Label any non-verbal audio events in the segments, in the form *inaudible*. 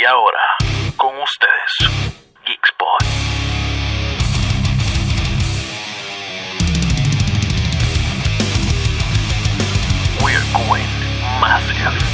Y ahora, con ustedes, Geekspot. We're going massive.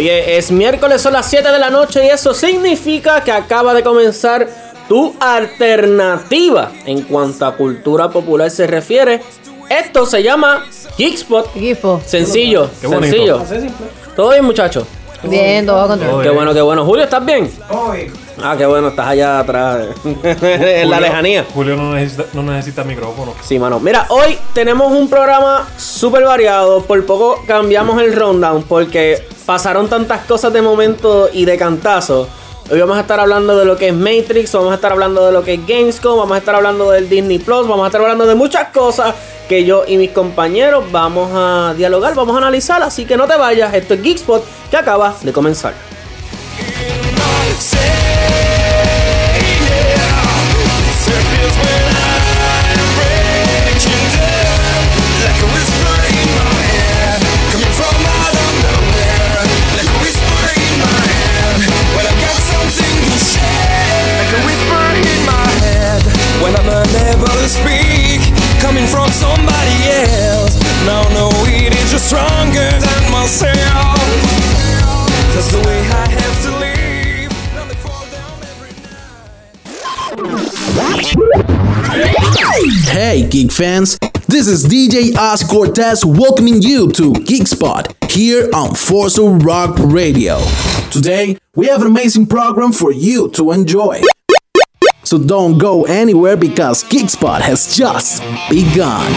Oye, es miércoles, son las 7 de la noche y eso significa que acaba de comenzar tu alternativa en cuanto a cultura popular se refiere. Esto se llama Geekspot. Equipo. Sencillo, Qué bonito. sencillo. ¿Todo bien, muchachos? Bien, todo con todo. Qué bueno, qué bueno. Julio, ¿estás bien? Ah, qué bueno, estás allá atrás, *laughs* en la lejanía. Julio no necesita, no necesita micrófono. Sí, mano. Mira, hoy tenemos un programa súper variado. Por poco cambiamos el rundown porque pasaron tantas cosas de momento y de cantazo. Hoy vamos a estar hablando de lo que es Matrix, vamos a estar hablando de lo que es Gamescom, vamos a estar hablando del Disney Plus, vamos a estar hablando de muchas cosas que yo y mis compañeros vamos a dialogar, vamos a analizar. Así que no te vayas, esto es Geekspot que acaba de comenzar. From somebody else. Now no, it is stronger than myself. That's the way I have to live. Now fall down every Hey, geek fans! This is DJ Oz Cortez welcoming you to Geek Spot here on Forza Rock Radio. Today, we have an amazing program for you to enjoy. So don't go anywhere because Kickspot has just begun.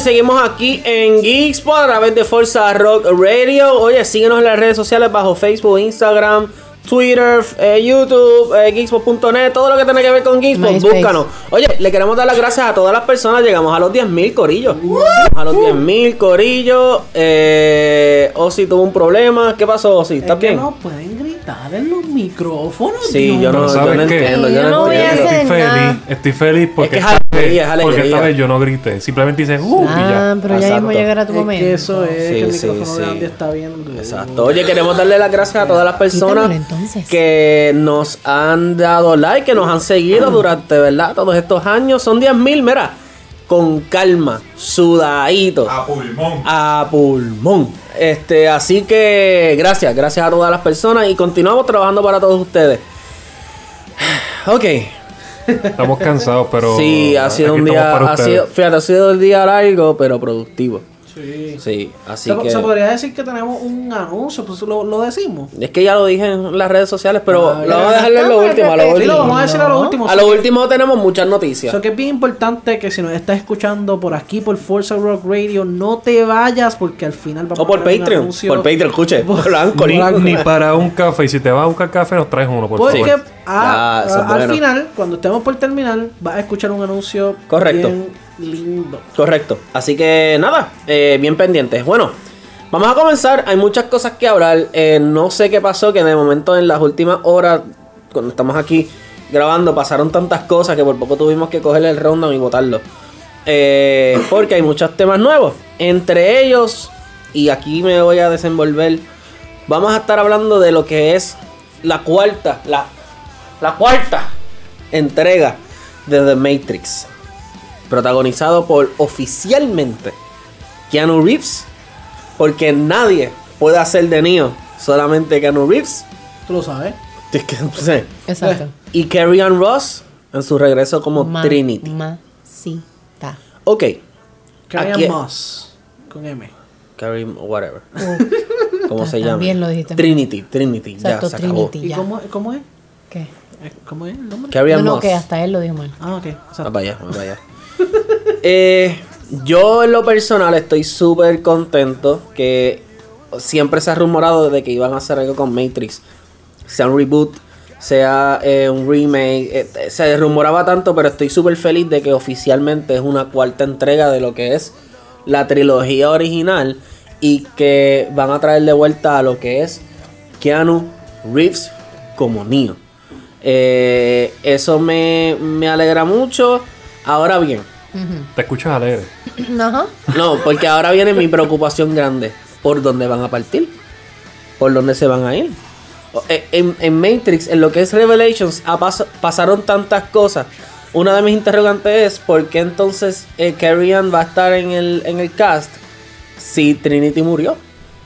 Y seguimos aquí en Geekspot a través de Forza Rock Radio. Oye, síguenos en las redes sociales bajo Facebook, Instagram, Twitter, eh, YouTube, eh, Geekspot.net, todo lo que tenga que ver con MySpace. búscanos. Oye, le queremos dar las gracias a todas las personas. Llegamos a los 10.000 corillos. Llegamos a los 10.000 corillos. Eh, Ozzy tuvo un problema. ¿Qué pasó, Ozzy? ¿Estás bien? no pueden gritar en los micrófonos. Sí, Dios yo no, yo ¿sabes no qué? entiendo. Yo, Yo no voy a hacer- Estoy nada. feliz, estoy feliz porque, Es que es esta vez- alegría, es porque esta alegría. vez yo no grité. Simplemente hice uh, y Ah, ya. pero ya Exacto. mismo llegará tu Es momento. que eso es Sí, que el sí, micrófono sí. de Andy está viendo. Exacto. Oye, queremos darle las gracias a todas las personas Quítamelo, que nos han dado like, que nos han seguido durante, ¿verdad? Todos estos años. Son 10.000, mira, con calma, sudadito. A pulmón. A pulmón. Este, así que gracias, gracias a todas las personas y continuamos trabajando para todos ustedes. *sighs* Ok. Estamos cansados, pero. sí, ha sido un día, ha sido, fíjate, ha sido el día largo, pero productivo. Sí. Sí, así Se, que... se podría decir que tenemos un anuncio, pues lo, lo decimos. Es que ya lo dije en las redes sociales, pero Ah, lo vamos a dejar en lo último, a lo repetir. Sí, lo último. vamos a decir a lo último. A lo último tenemos muchas noticias. So que es bien importante que si nos estás escuchando por aquí, por Forza Rock Radio, no te vayas porque al final vamos O por a tener un Patreon. anuncio. Por Patreon, escuche. *laughs* Por- Ni para un café. Y si te vas a buscar café, nos traes uno, por Porque favor. eso a- al bueno. final, cuando estemos por terminar, vas a escuchar un anuncio Correcto. bien lindo. Correcto. Así que nada, eh, bien pendientes. Bueno, vamos a comenzar. Hay muchas cosas que hablar. Eh, no sé qué pasó, que de momento en las últimas horas, cuando estamos aquí grabando, pasaron tantas cosas que por poco tuvimos que coger el rundown y botarlo. Eh, porque hay muchos temas nuevos. Entre ellos, y aquí me voy a desenvolver, vamos a estar hablando de lo que es la cuarta, la, la cuarta entrega de The Matrix. Protagonizado por oficialmente Keanu Reeves Porque nadie puede hacer de Neo, solamente Keanu Reeves. Tú lo sabes. Es que, no sé. Exacto. Y Carrie Ann Ross en su regreso como Ma- Trinity. Masita. Ok. Carrie Ann Moss. Con M. Carrie, whatever. *laughs* ¿Cómo se Ta- llama? también lo dijiste. Trinity, Trinity. Exacto, ya, se acabó. Trinity. ¿Y Ya. cómo, cómo es? ¿Qué? Eh, ¿Cómo es el nombre? Carrie No, Ann no, Moss. que hasta él lo dijo mal. Ah, ok. Exacto. vaya, vaya. Eh, yo en lo personal estoy súper contento que siempre se ha rumorado de que iban a hacer algo con Matrix. Sea un reboot, sea eh, un remake. eh, se rumoraba tanto, pero estoy súper feliz de que oficialmente es una cuarta entrega de lo que es la trilogía original y que van a traer de vuelta a lo que es Keanu Reeves como Neo. Eh, eso me, me alegra mucho. Ahora bien, Te escuchas alegre. *clears throat* Ajá. no, porque ahora viene mi preocupación grande. ¿Por dónde van a partir? ¿Por dónde se van a ir? Eh, En, en Matrix, en lo que es Revelations, ha pas- pasaron tantas cosas. Una de mis interrogantes es ¿por qué entonces eh, Carrie Ann va a estar en el, en el cast si Trinity murió?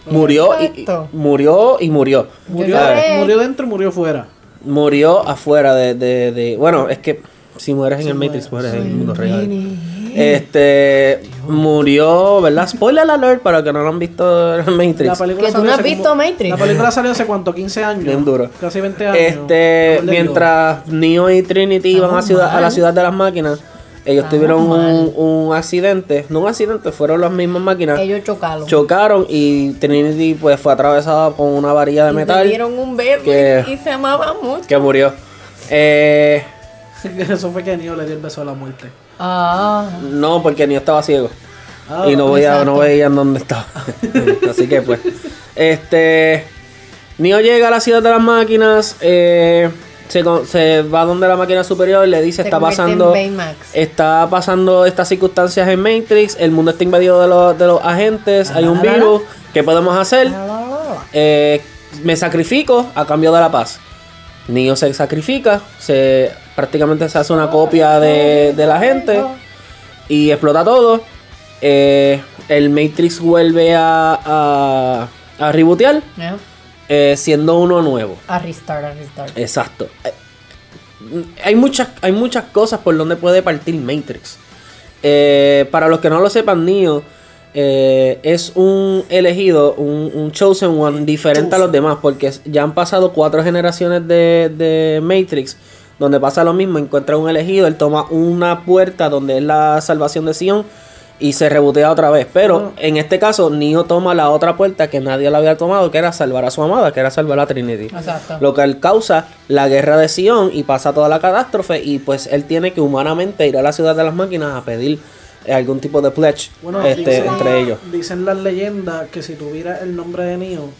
Murió y, murió y murió. Murió, A ver, murió dentro y murió fuera. murió afuera de, de, de- Bueno, es que si mueres en el Matrix, mueres en el mundo real. Este. Murió, ¿verdad? Spoiler alert para que no lo han visto en *laughs* Matrix. Que tú no has visto como- Matrix. La película salió hace cuánto, 15 años. Bien duro. Casi 20 años. Este, mientras Neo y Trinity iban a, ciudad, a la ciudad de las máquinas, ellos Estamos tuvieron un, accidente. No un accidente, fueron las mismas máquinas. Ellos chocaron. Chocaron y Trinity pues fue atravesada con una varilla de Y metal tuvieron un bebé que- y se amaban mucho. que murió. Eh, *laughs* Eso fue que Neo le dio el beso a la muerte. Ah. no, porque Neo estaba ciego. Ah, y no veía, no veían dónde estaba. *laughs* Así que pues. Este. Neo llega a la ciudad de las máquinas. eh, se, va donde la máquina superior. Le dice Se está pasando. Está pasando estas circunstancias en Matrix. El mundo está invadido de los, de los agentes. Hay un la, la, la. virus. ¿Qué podemos hacer? Eh, me sacrifico a cambio de la paz. Neo se sacrifica, se prácticamente se hace una copia de, de la gente y explota todo. Eh, el Matrix vuelve a, a, a rebootear, Ya. eh, siendo uno nuevo. A restart, a restart. Exacto. Eh, Hay muchas, hay muchas cosas por donde puede partir Matrix. Eh, para los que no lo sepan, Neo es un elegido, un, un chosen one diferente a los demás, porque ya han pasado cuatro generaciones de, de Matrix, donde pasa lo mismo, encuentra un elegido, él toma una puerta donde es la salvación de Sion y se rebotea otra vez. Pero en este caso, Neo toma la otra puerta que nadie la había tomado, que era salvar a su amada, que era salvar a Trinity. Exacto. Lo que él causa la guerra de Sion y pasa toda la catástrofe y pues él tiene que humanamente ir a la ciudad de las máquinas a pedir algún tipo de pledge Bueno, este, dicen, entre ellos. Dicen las leyendas que si tuviera el nombre de Neo,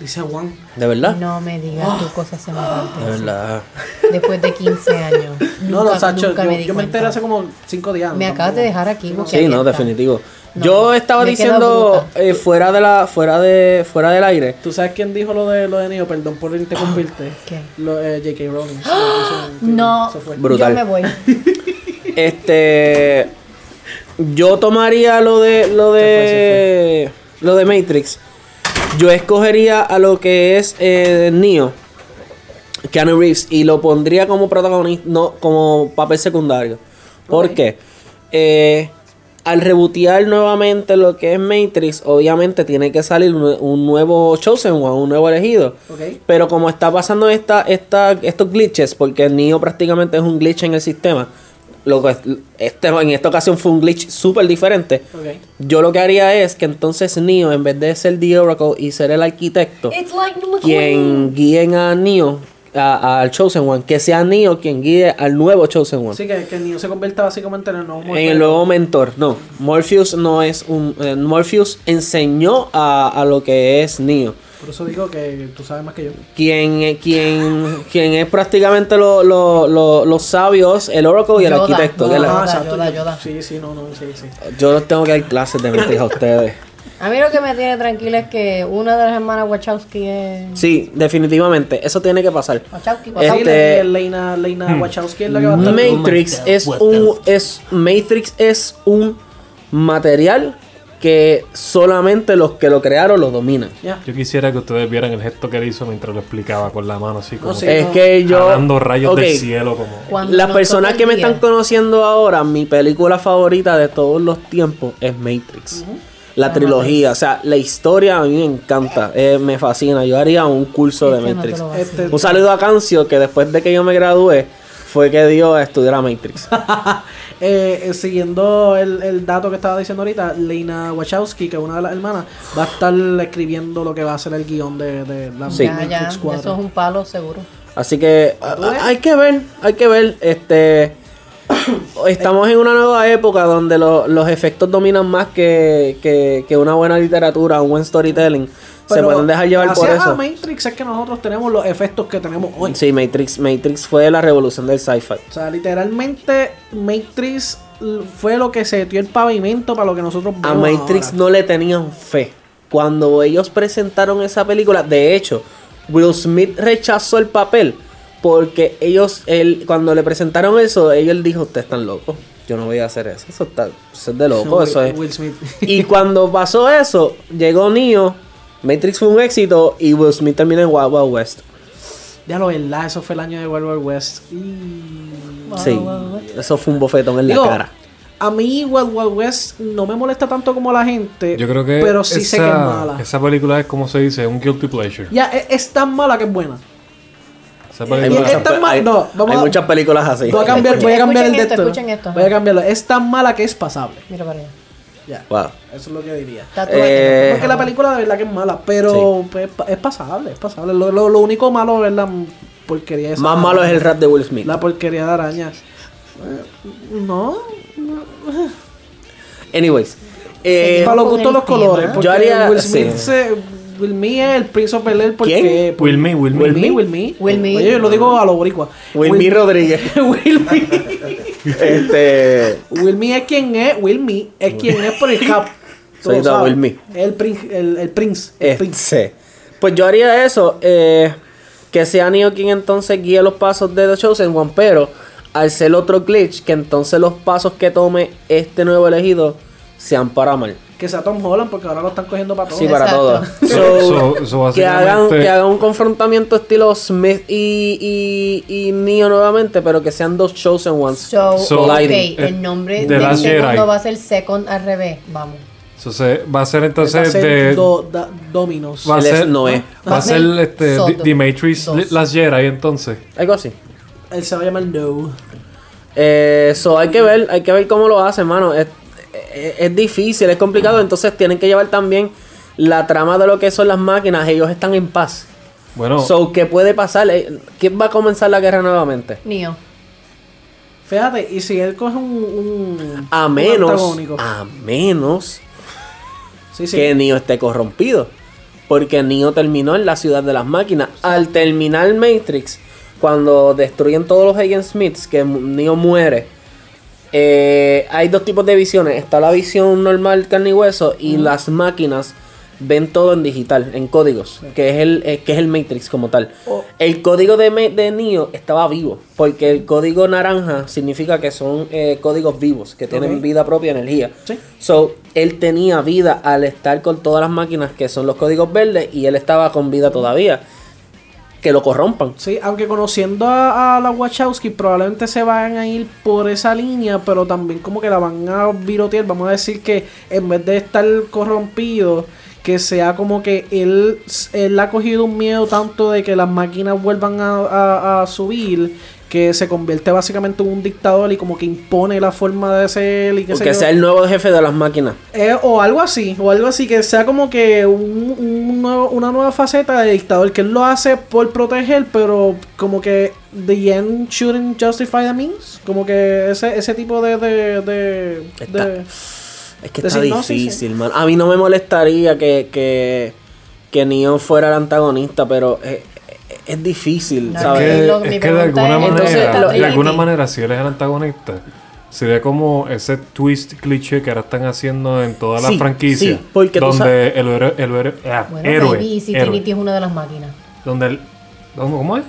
dice Juan. ¿De verdad? No me digas tu cosa semejante. De verdad. Ah. Después de 15 años. No, Nunca- no, Sacho, nunca yo, me yo enteré hace como 5 días. Me acabas de dejar aquí. Sí, no, definitivo. No, Yo estaba diciendo eh, fuera de la fuera de fuera del aire. ¿Tú sabes quién dijo lo de lo de Neo? Perdón por interrumpirte. *gasps* ¿Qué? Lo, eh, J.K. Rowling. *gasps* No. Brutal. yo me voy. *laughs* Este yo tomaría lo de lo de lo de Matrix. Yo escogería a lo que es eh, Neo, Keanu Reeves y lo pondría como protagonista, no como papel secundario. ¿Por qué? Eh, al rebotear nuevamente lo que es Matrix, obviamente tiene que salir un, un nuevo Chosen One, un nuevo elegido. Ok. Pero como está pasando esta, esta, estos glitches, porque Neo prácticamente es un glitch en el sistema, lo que este, en esta ocasión fue un glitch súper diferente. Yo lo que haría es que entonces Neo, en vez de ser The Oracle y ser el arquitecto, like quien guíen a Neo, a- al Chosen One, que sea Neo quien guíe al nuevo Chosen One. Así que, que Neo se convierta básicamente en el nuevo En el nuevo mentor, no. Morpheus no es un. eh, Morpheus enseñó a, a lo que es Neo. Por eso digo que tú sabes más que yo. Quien, eh, quien, quien es prácticamente lo- lo- lo- los sabios, el Oracle y el Yoda, arquitecto. que es la- Yoda. Yoda, Yoda. Sí, sí, no, no, sí, sí. yo los tengo que dar clases de Matrix a ustedes. A mí lo que me tiene tranquila es que una de las hermanas Wachowski es. Sí, definitivamente. Eso tiene que pasar. Wachowski. Este- Leina, Leina Wachowski es la que va a estar. Matrix es un es Matrix es un material que solamente los que lo crearon lo dominan. Yo quisiera que ustedes vieran el gesto que él hizo mientras lo explicaba con la mano así como sí. es que yo... jalando rayos del cielo como... Cuando Las personas que me están conociendo ahora, mi película favorita de todos los tiempos es Matrix. La trilogía, o sea, la historia a mí me encanta, eh, me fascina. Yo haría un curso de Este Matrix. Este- Un saludo a Cancio, que después de que yo me gradué, fue que dio a estudiar a Matrix. *laughs* Eh, eh, siguiendo el, el dato que estaba diciendo ahorita, Lena Wachowski, que es una de las hermanas, va a estar escribiendo lo que va a ser el guion de, de la Sí. Ya, ya, Matrix 4. eso es un palo seguro. Así que a- hay que ver, hay que ver, este *coughs* estamos en una nueva época donde lo- los efectos dominan más que, que- que una buena literatura, un buen storytelling. Se Pero pueden dejar llevar por gracias a eso. Matrix es que nosotros tenemos los efectos que tenemos hoy. Sí, Matrix, Matrix fue la revolución del sci-fi. O sea, literalmente Matrix fue lo que se dio el pavimento para lo que nosotros A vemos Matrix ahora. no le tenían fe. Cuando ellos presentaron esa película, de hecho, Will Smith rechazó el papel porque ellos, él, cuando le presentaron eso, ellos dijo, ustedes están locos. Yo no voy a hacer eso. Eso, está, eso es de loco. *laughs* Eso es. Will Smith. Y cuando pasó eso, llegó Neo, Matrix fue un éxito y Will Smith terminó en Wild Wild West. Ya lo verdad, eso fue el año de Wild Wild West. Y... Sí, eso fue un bofetón en Digo, la cara. A mí Wild Wild West no me molesta tanto como la gente. Yo creo que Pero sí sé que es mala. esa película es como se dice, un guilty pleasure. Ya, es, es tan mala que es buena. Esa Hay muchas- tan pe- mal- hay- no, vamos hay a- muchas películas así. Voy a cambiar, voy a cambiar el de esto. Voy a cambiarlo. Es tan mala que es pasable. Mira para allá. Ya. Wow. Eso es lo que diría. Eh, Porque la película de verdad que es mala, pero pues, es pasable, es pasable. Lo, lo- lo único malo es la porquería esa. Más malo es el rap de Will Smith. La porquería de araña. Eh, No. Anyways. eh, Para los gustos los colores. Yo haría- Will Smith sí. se- Will Smith es el Prince of Bel Air porque... Will Smith, Will Smith. Will Smith, Will Smith. Will. Oye, yo lo digo a los boricuas. Will Smith Rodríguez. *laughs* Will Smith. este. Will Smith es quien es. Will Smith es quien es por el cap. *laughs* Soy. Will Smith. El, el, el Prince. El Prince. Este. Pues yo haría eso. eh, que sea Neo quien entonces guíe los pasos de The Chosen One. Pero al ser otro glitch, que entonces los pasos que tome este nuevo elegido sean para mal. Que sea Tom Holland porque ahora lo están cogiendo para todo. Sí, para todo. *laughs* So- So, so- que, hagan, que hagan un confrontamiento estilo Smith y, y, y Neo nuevamente, pero que sean dos Chosen Ones. So, So, ok, colliding. el nombre The del segundo Jedi. va a ser Second al revés. Vamos. So, se- va a ser Va a entonces ser de... do- da- Dominos. va a es ser, Noé. Va a ser este, Dos. Las Jedi entonces. Algo así. Él se va a llamar No. Eh, so hay que ver, hay que ver cómo lo hacen, mano. Es, es- es difícil, es complicado. Entonces tienen que llevar también la trama de lo que son las máquinas. Ellos están en paz. Bueno, So, ¿qué puede pasar? Eh, ¿Quién va a comenzar la guerra nuevamente? Neo. Fíjate, y si él coge un. un A un menos, antagónico. a menos Sí, sí. que Neo esté corrompido. Porque Neo terminó en la ciudad de las máquinas. Al terminar Matrix, cuando destruyen todos los Agent Smiths, que Neo muere, eh, hay dos tipos de visiones. Está la visión normal, carne y hueso, y las máquinas ven todo en digital, en códigos, que es el eh, que es el Matrix como tal. Oh. El código de, de Neo estaba vivo, porque el código naranja significa que son eh, códigos vivos, que tienen vida propia, energía. Sí. So, él tenía vida al estar con todas las máquinas que son los códigos verdes y él estaba con vida todavía. Que lo corrompan. Sí, aunque conociendo a, a la Wachowski probablemente se van a ir por esa línea, pero también como que la van a virotear. Vamos a decir que en vez de estar corrompido, que sea como que él, él ha cogido un miedo tanto de que las máquinas vuelvan a, a- a subir, que se convierte básicamente en un dictador y como que impone la forma de ser y que Que sea el nuevo jefe de las máquinas. Eh, o algo así, o algo así, que sea como que un, un nuevo- una nueva faceta de dictador, que él lo hace por proteger, pero como que the end shouldn't justify the means, como que ese, ese tipo de... de, de, Está- de- Es que está difícil, man. A mí no me molestaría que, que, que Neo fuera el antagonista, pero es, es difícil, No, es ¿sabes? que, lo- es que de alguna es, entonces, manera, lo- de alguna manera, si él es el antagonista, sería como ese twist cliché que ahora están haciendo en todas las Sí, franquicias. sí, porque tú donde el héroe, el héroe- ah, Bueno, héroe, baby, y si héroe. Trinity es una de las máquinas. donde el, ¿cómo, es?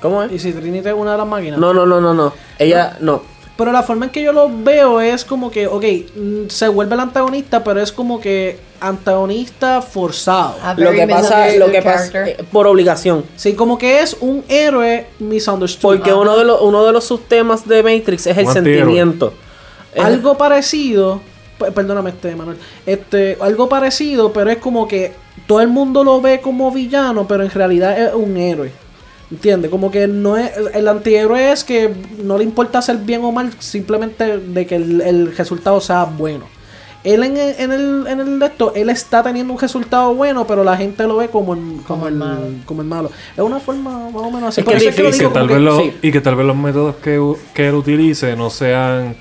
¿Cómo es? Y si Trinity es una de las máquinas. No, no, no, no, no. Ella, no. Pero la forma en que yo lo veo es como que, ok, mm, se vuelve el antagonista, pero es como que antagonista forzado. A Lo que pasa, lo misunderstood que pasa, character. eh, por obligación. Sí, como que es un héroe misunderstood. Porque uno de los, uno de los subtemas de Matrix es el sentimiento. Es- algo parecido, perdóname este Manuel, este, algo parecido, pero es como que todo el mundo lo ve como villano, pero en realidad es un héroe. ¿Entiendes? Como que no es. El antihéroe es que no le importa hacer bien o mal, simplemente de que el, el resultado sea bueno. Él en el, en el, en el de esto, él está teniendo un resultado bueno, pero la gente lo ve como el, como el, malo. Como el malo. Es una forma más o menos así. Es que Y digo que, tal vez los, sí. y que tal vez los métodos que, u- que él utilice no sean,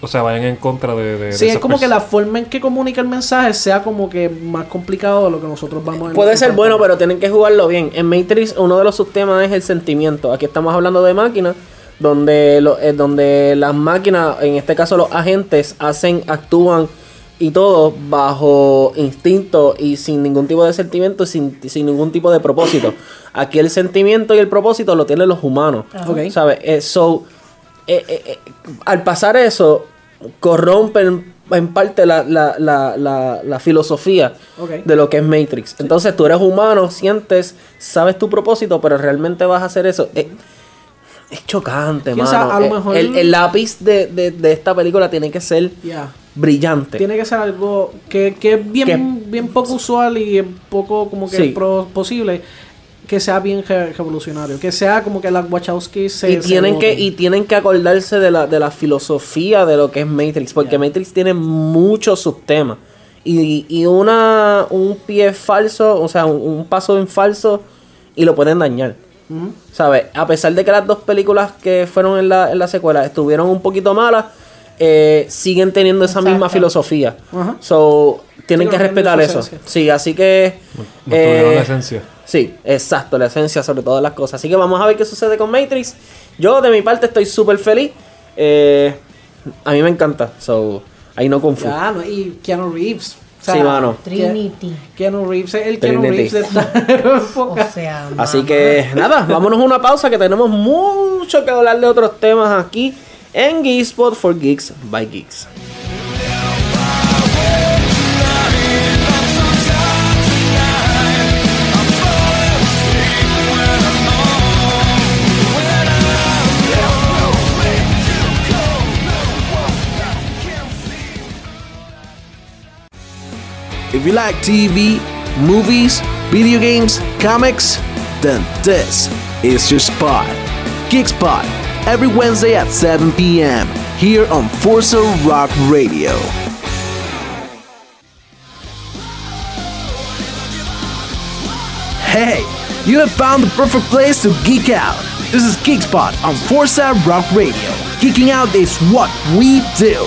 o sea, vayan en contra de... de- de Sí, es como que la forma en que comunica el mensaje sea como que más complicado de lo que nosotros vamos a Puede ser bueno, pero tienen que jugarlo bien. En Matrix, uno de los subtemas es el sentimiento. Aquí estamos hablando de máquinas, donde, lo- eh, donde las máquinas, en este caso los agentes, hacen, actúan y todo bajo instinto y sin ningún tipo de sentimiento, sin, sin ningún tipo de propósito. Aquí el sentimiento y el propósito lo tienen los humanos. Ok. ¿Sabes? Eh, so, eh, eh, eh, al pasar eso, corrompen en parte la, la, la, la, filosofía de lo que es Matrix. Entonces tú eres humano, sientes, sabes tu propósito, pero realmente vas a hacer eso. Eh, es chocante, mano. sabe, a lo mejor- el, el lápiz de, de, de esta película tiene que ser brillante. Tiene que ser algo que, que es bien, Que- bien poco usual y poco como que Sí. posible que sea bien re- revolucionario. Que sea como que las Wachowski se. y se tienen que y tienen que acordarse de la, de la filosofía de lo que es Matrix porque Matrix tiene muchos subtemas y, y una un pie falso o sea un, un paso en falso y lo pueden dañar ¿sabes? a pesar de que las dos películas que fueron en la, en la secuela estuvieron un poquito malas eh, siguen teniendo esa misma filosofía Ajá. so tienen Sí, que no respetar eso esencia. sí así que Mantuvieron eh, la esencia. Sí, exacto, la esencia sobre todas las cosas. Así que vamos a ver qué sucede con Matrix. Yo de mi parte estoy súper feliz. Eh, a mí me encanta. So, ahí no confundo. Y Keanu Reeves. O sea, Sí, mano. Trinity. Keanu Reeves es el Keanu Trinity. Reeves de esta *laughs* O sea, Así que nada, vámonos a una pausa que tenemos mucho que hablar de otros temas aquí en Geekspot for Geeks by Geeks. If you like TV, movies, video games, comics, then this is your spot. Geek Spot, every Wednesday at 7 p.m. here on Forza Rock Radio. Hey, you have found the perfect place to geek out. This is Geek Spot on Forza Rock Radio. Geeking out is what we do.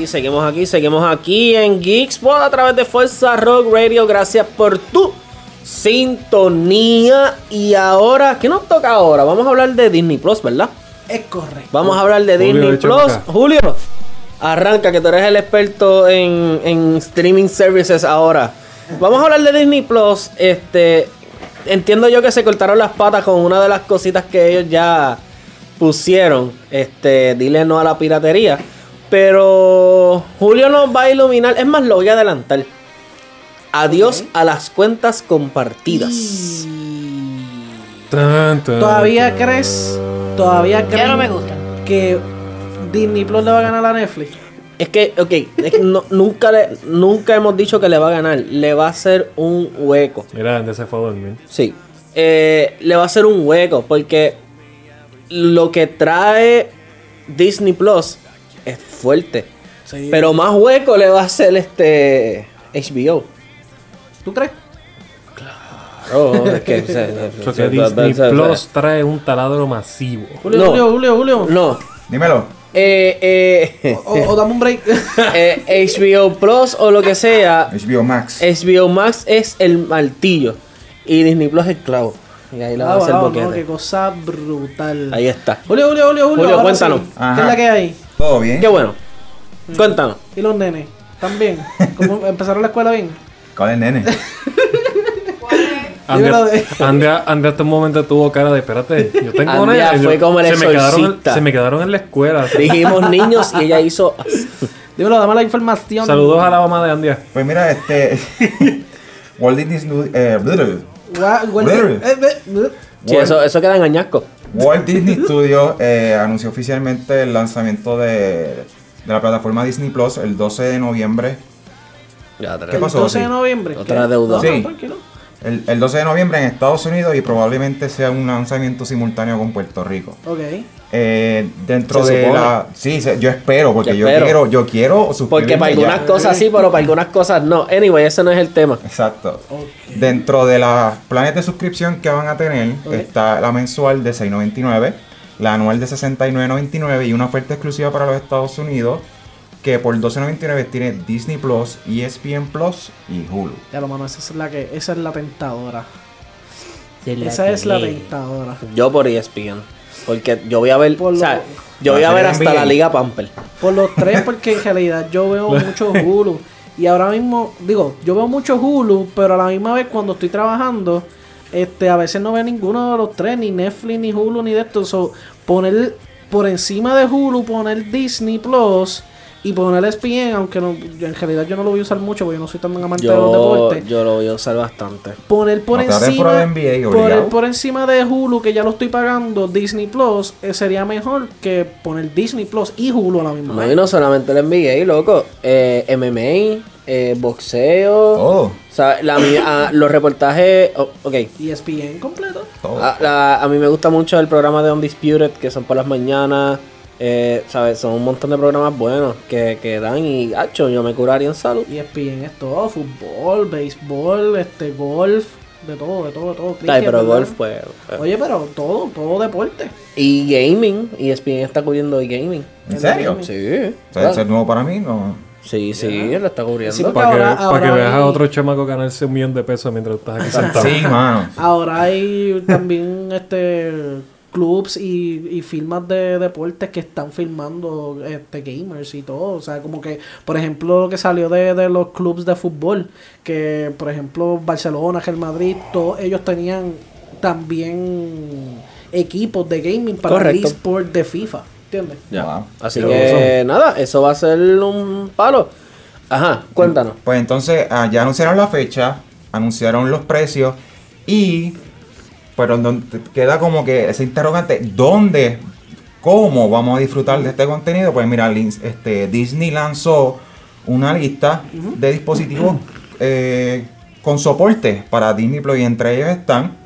aquí, seguimos aquí, seguimos aquí en Geekspot a través de Fuerza Rock Radio. Gracias por tu sintonía. Y ahora, ¿qué nos toca ahora? Vamos a hablar de Disney Plus, ¿verdad? Es correcto. Vamos a hablar de Julio, Disney Plus. acá. Julio, arranca, que tú eres el experto en, en streaming services ahora. Vamos a hablar de Disney Plus. Este, entiendo yo que se cortaron las patas con una de las cositas que ellos ya pusieron. Este, dile no a la piratería. Pero Julio nos va a iluminar. Es más, lo voy a adelantar. Adiós a las cuentas compartidas. Tan, tan, ¿Todavía tan. crees? ¿Todavía crees? Ya no me gusta. Que Disney Plus le va a ganar a Netflix. Es que, ok, es que no- nunca, le, nunca hemos dicho que le va a ganar. Le va a hacer un hueco. Mira, ¿dónde se fue a dormir? Sí. Eh, le va a hacer un hueco porque lo que trae Disney Plus es fuerte. Sí. Pero más hueco le va a hacer este HBO. ¿Tú crees? Claro, es que... se- se- *laughs* que Disney Plus trae un taladro masivo. Julio, No. Julio, Julio, Julio. No. Dímelo. Eh, eh, O, o dame un break. *laughs* eh, HBO Plus o lo que sea, HBO Max. HBO Max es el martillo y Disney Plus es el clavo. Y ahí la va Ah, a hacer wow, boquete. no, qué cosa brutal. Ahí está. Julio, Julio, Julio, Julio. Cuéntanos. sí. ¿Qué es la que hay? Todo bien. Qué bueno. Cuéntanos. ¿Y los nenes? ¿También? ¿Cómo *laughs* empezaron la escuela bien? ¿Cuál es nene? De- Andy, Andy hasta un momento tuvo cara de, espérate, yo tengo Andy nenes". fue Yo- como el se me, quedaron, se me quedaron en la escuela. Dijimos niños y ella hizo. *laughs* Dímelo, dame la información. Saludos a la mamá de Andy. Pues mira, este. *laughs* Walt Disney. Eh, eh, eh, eh. Sí, eso, eso queda en añasco. Walt Disney Studios eh, anunció oficialmente el lanzamiento de, de la plataforma Disney Plus el 12 de noviembre. Ya, ¿Qué El pasó? 12 de noviembre. Otra deuda. No, Sí. no, tranquilo. El, el 12 de noviembre en Estados Unidos y probablemente sea un lanzamiento simultáneo con Puerto Rico. Ok. Eh, dentro Se de supone. la. Sí, se- yo espero, porque Yo yo, espero. quiero, yo quiero suscribirme Porque para ya. algunas cosas sí, pero para algunas cosas no. Anyway, ese no es el tema. Exacto. Dentro de los planes de suscripción que van a tener está la mensual de 6.99, la anual de 69.99 y una oferta exclusiva para los Estados Unidos que por 12.99 tiene Disney Plus, ESPN Plus y Hulu. Ya lo mano, esa es la que, esa es la tentadora. Esa es la tentadora. Yo por ESPN. Porque yo voy a ver. Por o sea, lo- yo voy a ver hasta NBA. la Liga Pamper. Por los tres, porque en realidad yo veo *laughs* mucho Hulu. Y ahora mismo, digo, yo veo mucho Hulu, pero a la misma vez cuando estoy trabajando, este, a veces no veo ninguno de los tres, ni Netflix, ni Hulu, ni de esto. So, poner por encima de Hulu, poner Disney Plus y poner ESPN, aunque no, yo en realidad yo no lo voy a usar mucho porque yo no soy tan amante de los deportes. yo lo voy a usar bastante. poner por encima de NBA, poner por encima de Hulu que ya lo estoy pagando Disney Plus eh, sería mejor que poner Disney Plus y Hulu a la misma No, vez y no solamente el NBA, loco. Eh, MMA, eh, boxeo. Todo. O sea, la ah, los reportajes. oh, ok. ESPN completo. A, la- a mí me gusta mucho el programa de Undisputed, que son por las mañanas. Eh, ¿sabes? Son un montón de programas buenos que, que dan y, hacho, yo me curaría en salud. ESPN es todo fútbol béisbol este golf de todo de todo de todo Ay, pero ¿verdad? golf, pues. eh. oye pero todo todo deporte Y gaming, y ESPN está cubriendo gaming. ¿En serio? Sí. O sea, es nuevo para mí, no. Sí, sí, lo está cubriendo. Sí, Para que, ahora- para ahora que veas hay- a otro chamaco ganarse un millón de pesos mientras estás aquí *laughs* sentado. Sí, mano. ahora hay también este clubs y, y firmas de deportes que están filmando este gamers y todo o sea como que por ejemplo lo que salió de, de los clubs de fútbol que por ejemplo Barcelona Real Madrid todos ellos tenían también equipos de gaming para el Correcto. eSport de FIFA ¿entiendes? Ya. Wow. Así Qué que, nada, eso va a ser un palo. Ajá, cuéntanos. Pues entonces ah, ya anunciaron la fecha, anunciaron los precios y pero donde queda como que ese interrogante, ¿dónde, cómo vamos a disfrutar de este contenido? Pues mira, este, Disney lanzó una lista de dispositivos eh, con soporte para Disney Plus y entre ellos están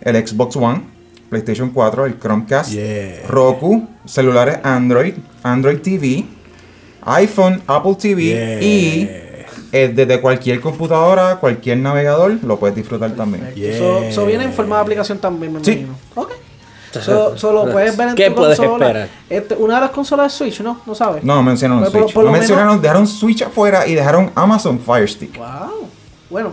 el Xbox One, PlayStation 4, el Chromecast, Roku, celulares Android, Android TV, iPhone, Apple TV y eh, desde cualquier computadora, cualquier navegador lo puedes disfrutar también. Eso, viene en forma de aplicación también, me Sí. imagino. Ok. So, so lo puedes ver en ¿Qué tu puedes consola. esperar? Este, una de las consolas de Switch, ¿no? No sabes. No, mencionaron Pero por- Switch. por lo no menos- mencionaron, dejaron Switch afuera y dejaron Amazon Fire Stick. Wow. Bueno,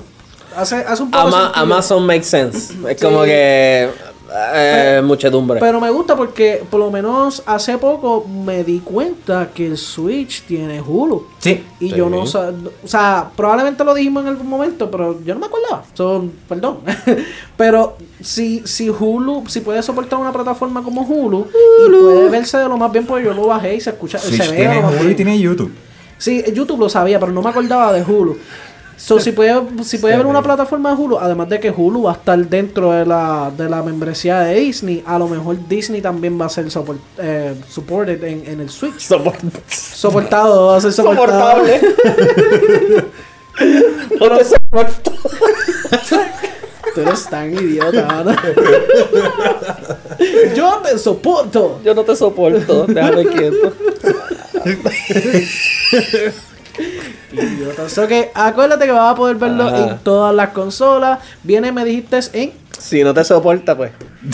hace, hace un poco Ama-. Amazon makes sense. Es Sí. como que. Eh, muchedumbre. Pero me gusta porque por lo menos hace poco me di cuenta que el Switch tiene Hulu. Sí. Y Sí. yo no o sea, probablemente lo dijimos en algún momento, pero yo no me acordaba. So, perdón. *laughs* pero si, si Hulu, si puede soportar una plataforma como Hulu, y puede verse de lo más bien, pues yo lo bajé y se escucha, Switch se ve tiene Hulu y tiene YouTube. Sí, YouTube lo sabía, pero no me acordaba de Hulu. So, si puede, si puede ver una plataforma de Hulu, además de que Hulu va a estar dentro de la, de la membresía de Disney, a lo mejor Disney también va a ser support, eh, supported en, en el Switch. Soportado, va a ser soportado. Soportable. *laughs* no te soporto. *laughs* Tú eres tan idiota, Ana. Yo te soporto. Yo no te soporto. Déjame quieto. *laughs* Idiota. So que acuérdate que vas a poder verlo Ajá. en todas las consolas. Viene, me dijiste, en. Si no te soporta, pues. *laughs*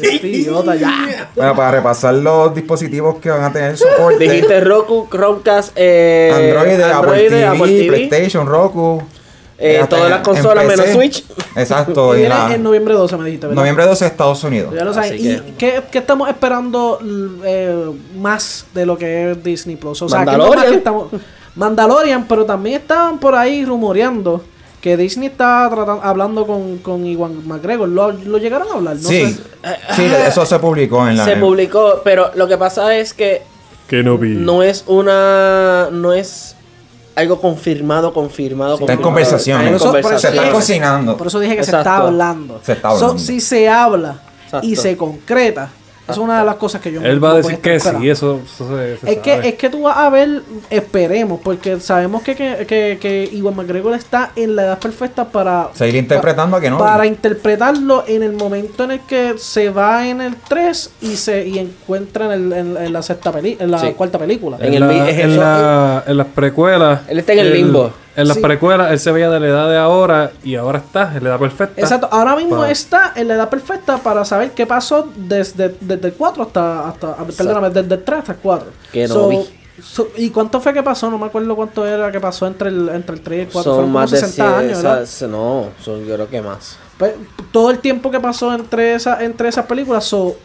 Este idiota, ya. Bueno, para repasar los dispositivos que van a tener soporte. Dijiste Roku, Chromecast, eh, Android, Apple, TV, Apple TV. PlayStation, Roku. Eh, todas las consolas menos. Switch. Exacto. Y viene la- en noviembre 12, me dijiste, ¿verdad? noviembre 12 Estados Unidos. Ya lo saben. Así ¿Y que- qué, qué estamos esperando eh, más de lo que es Disney Plus? O sea, ¿qué es lo Mandalorian. más que estamos- Mandalorian, pero también estaban por ahí rumoreando que Disney está tratando, hablando con, con Iwan McGregor. ¿Lo, lo llegaron a hablar? No sí, sé. sí, eso se publicó en la. Se publicó, pero lo que pasa es que Que no vi. no es una. No es algo confirmado, confirmado. Está en confirmado. conversación. Está en eso- Se está conversación. cocinando. Por eso dije que se está hablando. Se está So, hablando. si se habla y se concreta, es una de las cosas que yo Él va a decir que sí, eso, eso se, se Es que, es que tú vas a ver, esperemos, porque sabemos que, que, que, que Iwan McGregor está en la edad perfecta para... Seguir interpretando a que no. Para interpretarlo en el momento en el que se va en el 3 y se y encuentra en, el- en- en la sexta peli en la Sí. cuarta película. En En, el la- mi- es en eso, la- en las precuelas. Él está en el él- limbo. En las Sí. precuelas él se veía de la edad de ahora y ahora está en la edad perfecta. Exacto, ahora mismo está en la edad perfecta para saber qué pasó desde, desde el 4 hasta, hasta ah, perdóname, desde el 3 hasta el 4. Que no vi. so- ¿Y cuánto fue que pasó? No me acuerdo cuánto era que pasó entre el, entre el 3 y el 4. Son Fueron como más de 60 100, años, ¿verdad? esa- No, son yo creo que más. Pues, todo el tiempo que pasó entre, esa, entre esas películas, so,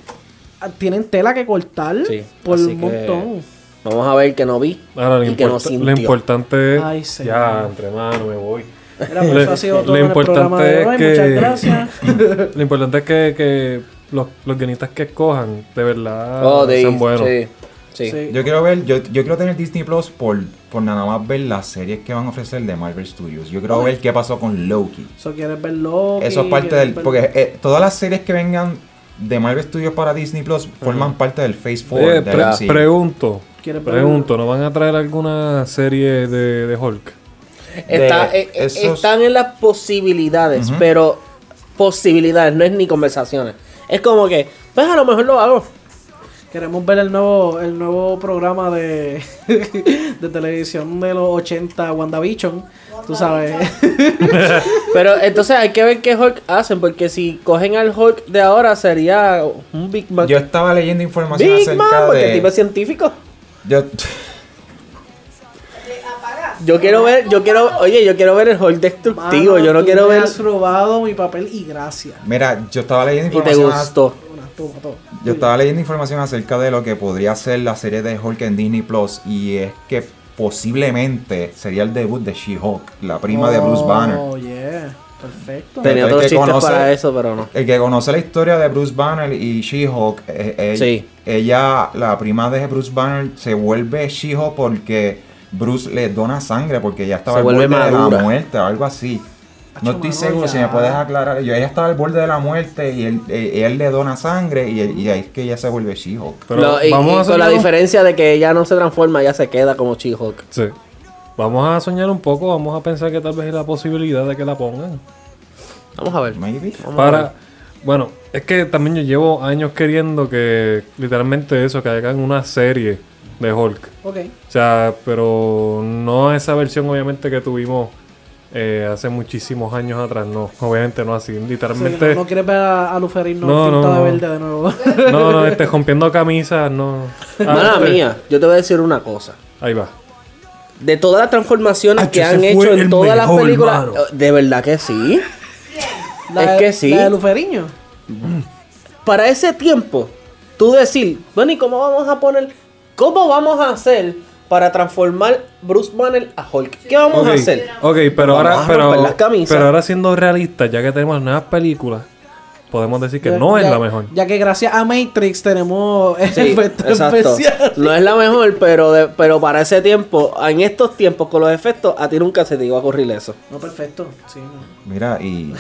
ah, tienen tela que cortar Sí, por un que montón. Vamos a ver que no vi Ahora lo, y que no sintió. lo importante es. Ay, señor. ya, entre manos me voy. Pues, eso ha sido Lo todo el de importante hoy. que- Muchas gracias. *laughs* Lo importante es que, que los, los guionistas que escojan de verdad Oh, de sean buenos. Sí, sí. Sí. Yo quiero ver, yo, yo quiero tener Disney Plus por, por nada más ver las series que van a ofrecer de Marvel Studios. Yo quiero ver qué pasó con Loki. So, ¿Quieres ver Loki? Eso es parte ¿Quieres del. ver- Porque eh, todas las series que vengan de Marvel Studios para Disney Plus forman parte del Phase 4 Oye, de pre- pregunto, ¿Quieres ver- pregunto, ¿no van a traer alguna serie de, de Hulk? Está- de eh, eh, esos- Están en las posibilidades, pero posibilidades, no es ni conversaciones. Es como que, pues a lo mejor lo hago. Queremos ver el nuevo, el nuevo programa de, *laughs* de televisión de los 80, WandaVision. Tú sabes. *laughs* Pero entonces hay que ver qué Hulk hacen, porque si cogen al Hulk de ahora sería un Big Man. Yo estaba leyendo información Big acerca Man, porque el tipo es de. científico. Yo, Yo quiero ver, yo quiero, oye, yo quiero ver el Hulk destructivo, Mano, yo no tú quiero me ver... has robado mi papel y gracias. mira, yo estaba leyendo Y te información. gustó. Yo estaba leyendo información acerca de lo que podría ser la serie de Hulk en Disney Plus. Y es que posiblemente sería el debut de She-Hulk, la prima de Bruce Banner. Oh, yeah. Perfecto. Tenía otros que chistes conoce- para eso, pero no. El que conoce la historia de Bruce Banner y She-Hulk, eh, eh, Sí. ella, la prima de Bruce Banner, se vuelve She-Hulk porque Bruce le dona sangre porque ella estaba Se al vuelve borde de la muerte o algo así. No estoy mano, seguro si me puedes aclarar. Yo, ella estaba al borde de la muerte y él, eh, él le dona sangre y, y ahí es que ella se vuelve She-Hulk. Pero y, vamos y a con la diferencia de que ella no se transforma, ella se queda como She-Hulk. Sí. Vamos a soñar un poco, vamos a pensar que tal vez hay la posibilidad de que la pongan. Vamos a ver. Maybe. Vamos a ver. Para, bueno, es que también yo llevo años queriendo que literalmente eso, que hagan una serie de Hulk. Ok. O sea, pero no esa versión obviamente que tuvimos eh, hace muchísimos años atrás, no, obviamente no así, Sí, literalmente... no, no quieres ver a, a Luferino No, no, pintado no. de verde de nuevo. No, no, este, rompiendo camisas, no. Ah, Mala este, mía, yo te voy a decir una cosa. Ahí va. De todas las transformaciones que han hecho en todas las películas, mano. de verdad que sí. La Es de- que sí. La de Luferiño. Para ese tiempo, tú decir, bueno, ¿y cómo vamos a poner, cómo vamos a hacer para transformar Bruce Banner a Hulk? ¿Qué vamos a hacer? ok, pero Vamos ahora, a pero, romper las camisas. pero ahora siendo realistas, ya que tenemos nuevas películas, podemos decir que Ya- no es ya- la mejor. Ya que gracias a Matrix tenemos *laughs* Sí, efectos exacto. especiales. No es la mejor, pero de- pero para ese tiempo, en estos tiempos con los efectos, a ti nunca se te iba a ocurrir eso. No, perfecto. Sí, no. Mira, y.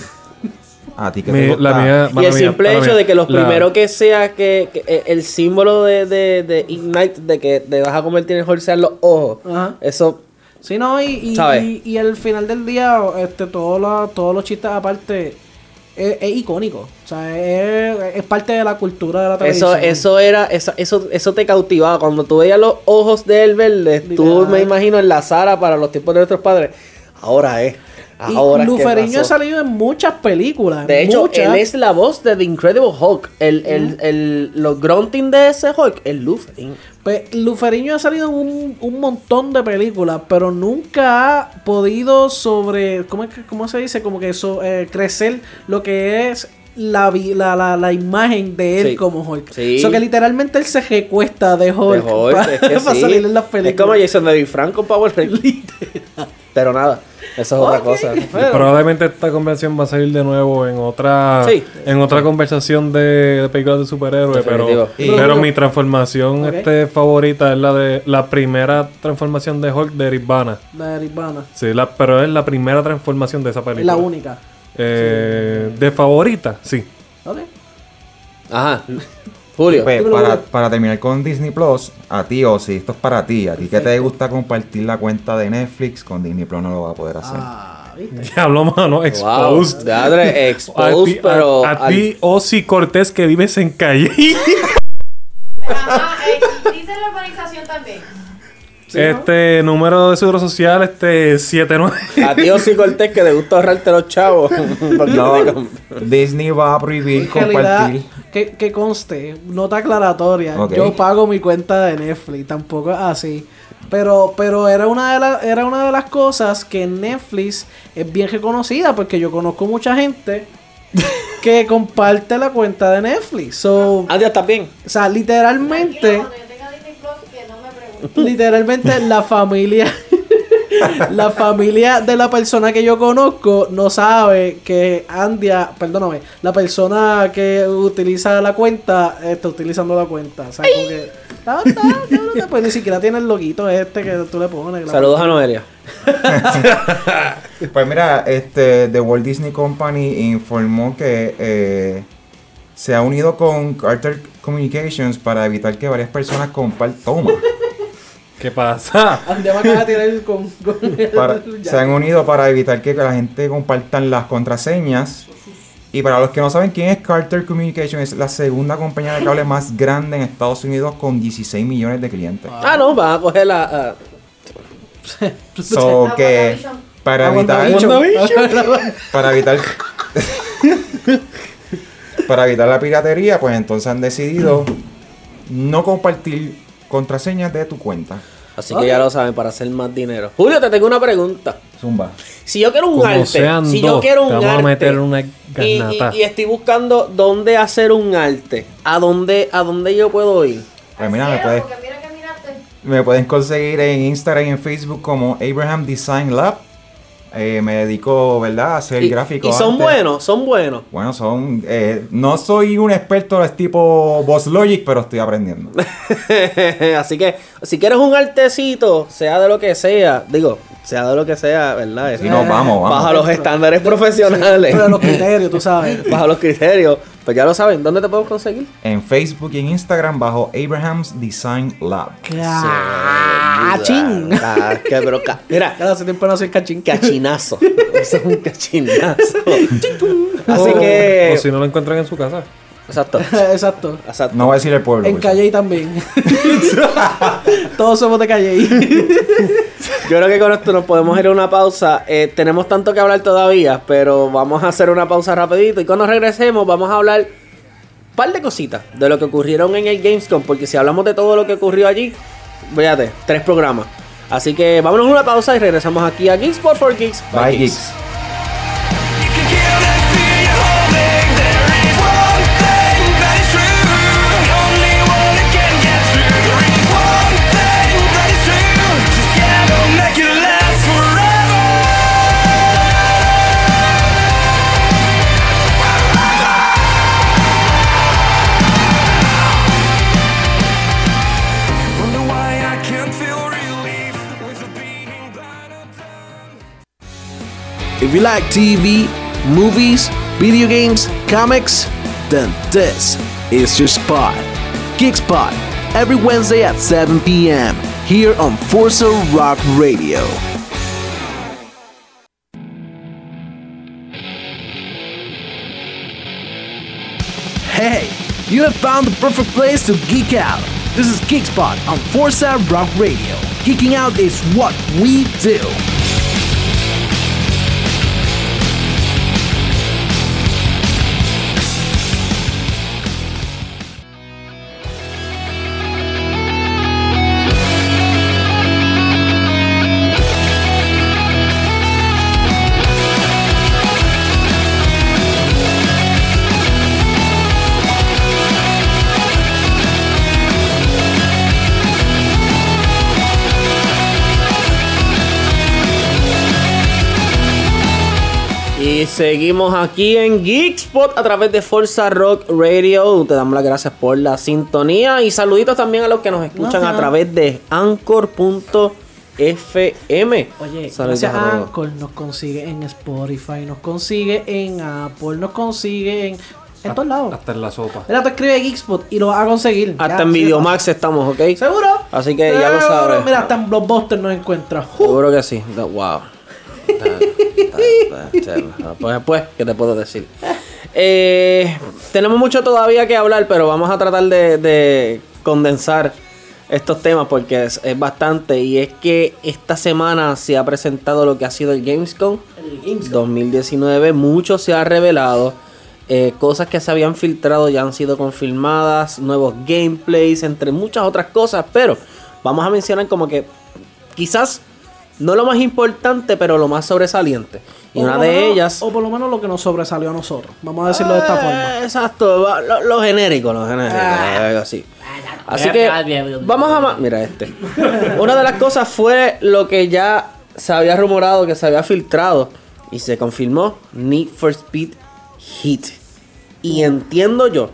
A ti que Mi- te la mía, y el mía, simple hecho mía. de que los La- primeros que sea que, que, eh, el símbolo de, de, de Ignite, de que te vas a convertir en Hulk sean los ojos, Ajá. eso Sí, no, y, y, ¿Sabes? y, y al final del día, este, todos los, todos los chistes aparte, es, es icónico. O sea, es, es parte de la cultura de la Eso, televisión. eso era, eso, eso, eso te cautivaba. Cuando tú veías los ojos de él verdes, tú me imagino en la Sara para los tiempos de nuestros padres. Ahora es. Y Ahora es que Luferiño ha salido en muchas películas. De hecho, muchas. él es la voz de The Incredible Hulk. El, el, el, los grunting de ese Hulk es Luferiño. Pues, Luferiño ha salido en un, un montón de películas, pero nunca ha podido sobre, ¿cómo, es cómo se dice? Como que eso, eh, crecer lo que es la, la, la, la imagen de él Sí. como Hulk. Sí. O sea, que literalmente él se recuesta de De Hulk, Hulk, *laughs* para, es que *laughs* para sí. salir en las Es películas. como Jason David Frank con Power Rangers. *laughs* Pero nada, eso es otra cosa. Pero- Probablemente esta convención va a salir de nuevo en otra Sí. en otra conversación de, de películas de superhéroes, pero, pero mi transformación Ok. este favorita es la de la primera transformación de Hulk de Eric Bana. La de Eric Bana. Sí, la, pero es la primera transformación de esa Es película. la única. Eh, De favorita, sí. Ok. Ajá. *laughs* Julio. Pues, para, terminar con Disney Plus, a ti o si esto es para ti, a ti que te gusta compartir la cuenta de Netflix, con Disney Plus no lo va a poder hacer. Ah, ¿viste? *laughs* Diablo, mano, Wow. exposed. Dadre, *laughs* A exposed, ti, pero. a, a al- ti, Ozzy Cortés, que vives en calle. *laughs* Ajá, eh, dice la urbanización también. Este número de seguro social, este 79. A ti, Osi Cortés, que te gusta ahorrarte los chavos. *laughs* No, Disney va a prohibir En compartir. que, que conste, nota aclaratoria. Yo pago mi cuenta de Netflix, tampoco es así. Pero, pero era una de las, era una de las cosas que Netflix es bien reconocida, porque yo conozco mucha gente *laughs* que comparte la cuenta de Netflix. So, Andy, ¿estás bien? o sea, literalmente, Tranquilo, cuando yo tenga Disney Plus, que no me pregunten. Literalmente la familia, la familia de la persona que yo conozco no sabe que Andia, perdóname, la persona que utiliza la cuenta está utilizando la cuenta. O sea, como que. "Ah, está, está, está", pues ni siquiera tiene el loguito este que tú le pones. Saludos a Noelia. *laughs* Pues mira, este, The Walt Disney Company informó que eh, se ha unido con Carter Communications para evitar que varias personas compartan. Toma. ¿Qué pasa? *laughs* Tirar con. con *laughs* el- Para- se han unido para evitar que la gente compartan las contraseñas. Y para los que no saben quién es Carter Communications, es la segunda compañía de cable más grande en Estados Unidos con 16 millones de clientes. Ah, no, van a coger la. ah, *laughs* So que para evitar para evitar para evitar la piratería, pues entonces han decidido no compartir contraseñas de tu cuenta. Así que ya lo saben, para hacer más dinero. Julio, te tengo una pregunta. Zumba. Si yo quiero un Como arte, sean si yo quiero un te vamos a arte meter una y, y- estoy buscando dónde hacer un arte, ¿a dónde, a dónde yo puedo ir? Pues mira, me puedes, Porque mira que miraste. me pueden conseguir en Instagram y en Facebook como Abraham Design Lab. Eh, me dedico, ¿verdad?, a hacer Y, gráficos. y son buenos, son buenos. Bueno, son. eh, no soy un experto, es tipo Boss Logic, pero estoy aprendiendo. *laughs* Así que, si quieres un artecito, sea de lo que sea, digo, sea de lo que sea, ¿verdad? Si no, vamos, vamos. Bajo los estándares profesionales. Pero los criterios, tú sabes. Bajo los criterios. Pues ya lo saben, ¿dónde te podemos conseguir? En Facebook y en Instagram bajo Abraham's Design Lab. ¡Cachín! Ah, que, pero, ca- mira, Cada hace tiempo no soy cachín. cachinazo. *laughs* Eso es un cachinazo. Así que. O si no lo encuentran en su casa. Exacto. *laughs* Exacto. Exacto. No voy a decir el pueblo. En porque- Calle también. *laughs* Todos somos de Calle. *laughs* Yo creo que con esto nos podemos ir a una pausa. Eh, tenemos tanto que hablar todavía, pero vamos a hacer una pausa rapidito. Y cuando regresemos vamos a hablar un par de cositas de lo que ocurrieron en el Gamescom. Porque si hablamos de todo lo que ocurrió allí, fíjate, tres programas. Así que vámonos a una pausa y regresamos aquí a Geeksport for Geeks. by Bye, geeks. If you like TV, movies, video games, comics, then this is your spot. Geek Spot, every Wednesday at 7 p.m. here on Forza Rock Radio. Hey, you have found the perfect place to geek out. This is Geekspot on Forza Rock Radio. Geeking out is what we do. Seguimos aquí en Geekspot a través de Forza Rock Radio. Te damos las gracias por la sintonía y saluditos también a los que nos escuchan a través de anchor.fm. Oye, Saluditos gracias a. Anchor nos consigue en Spotify, nos consigue en Apple, nos consigue en, en todos lados. Hasta en la sopa. Mira, tú escribe Geekspot y lo vas a conseguir. Hasta Ya, en sí, Videomax estamos, ¿ok? ¿Seguro? Así que ya lo sabes. Mira, hasta en Blockbuster nos encuentras. Uh, Seguro que sí. Wow. Pues, pues, ¿qué te puedo decir? Eh, tenemos mucho todavía que hablar, pero vamos a tratar de, de condensar estos temas porque es, es bastante. Y es que esta semana se ha presentado lo que ha sido el Gamescom 2019. Mucho se ha revelado. eh, cosas que se habían filtrado ya han sido confirmadas. Nuevos gameplays, entre muchas otras cosas. Pero vamos a mencionar como que quizás no lo más importante, pero lo más sobresaliente. Y o una de menos- ellas. O por lo menos lo que nos sobresalió a nosotros. Vamos a decirlo de esta Eh, forma. Exacto, lo, lo genérico, lo genérico, Ah. algo así. Así que vamos a mira este. Una de las cosas fue lo que ya se había rumorado, que se había filtrado y se confirmó Need for Speed Heat. Y entiendo yo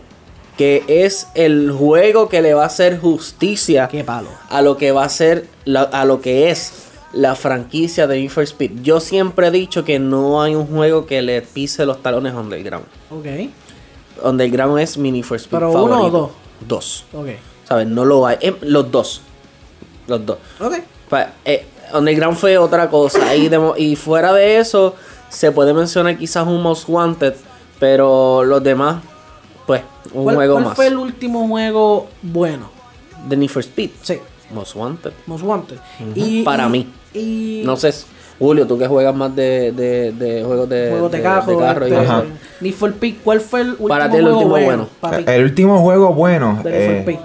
que es el juego que le va a hacer justicia Qué palo. a lo que va a ser la- a lo que es la franquicia de Need for Speed. Yo siempre he dicho que no hay un juego que le pise los talones a Underground. Ok, Underground es mini for Speed ¿Pero uno o dos? Dos. ok. ¿Sabes? No lo hay. Eh, los dos. Los dos. Ok. Pa- eh, Underground fue otra cosa. Y, de- y fuera de eso, se puede mencionar quizás un Most Wanted. Pero los demás, pues, un ¿Cuál, juego cuál más. fue el último juego bueno? De Need for Speed. Sí, Most Wanted. Most Wanted. Y- Para y- mí. Y No sé, Julio, tú que juegas más de, de, de juegos de, juegos de, de- carro, de carro y este, eso. Ajá. Need for Speed, ¿cuál fue el último Para ti el juego último bueno? El último juego bueno. de Need for eh, Speed.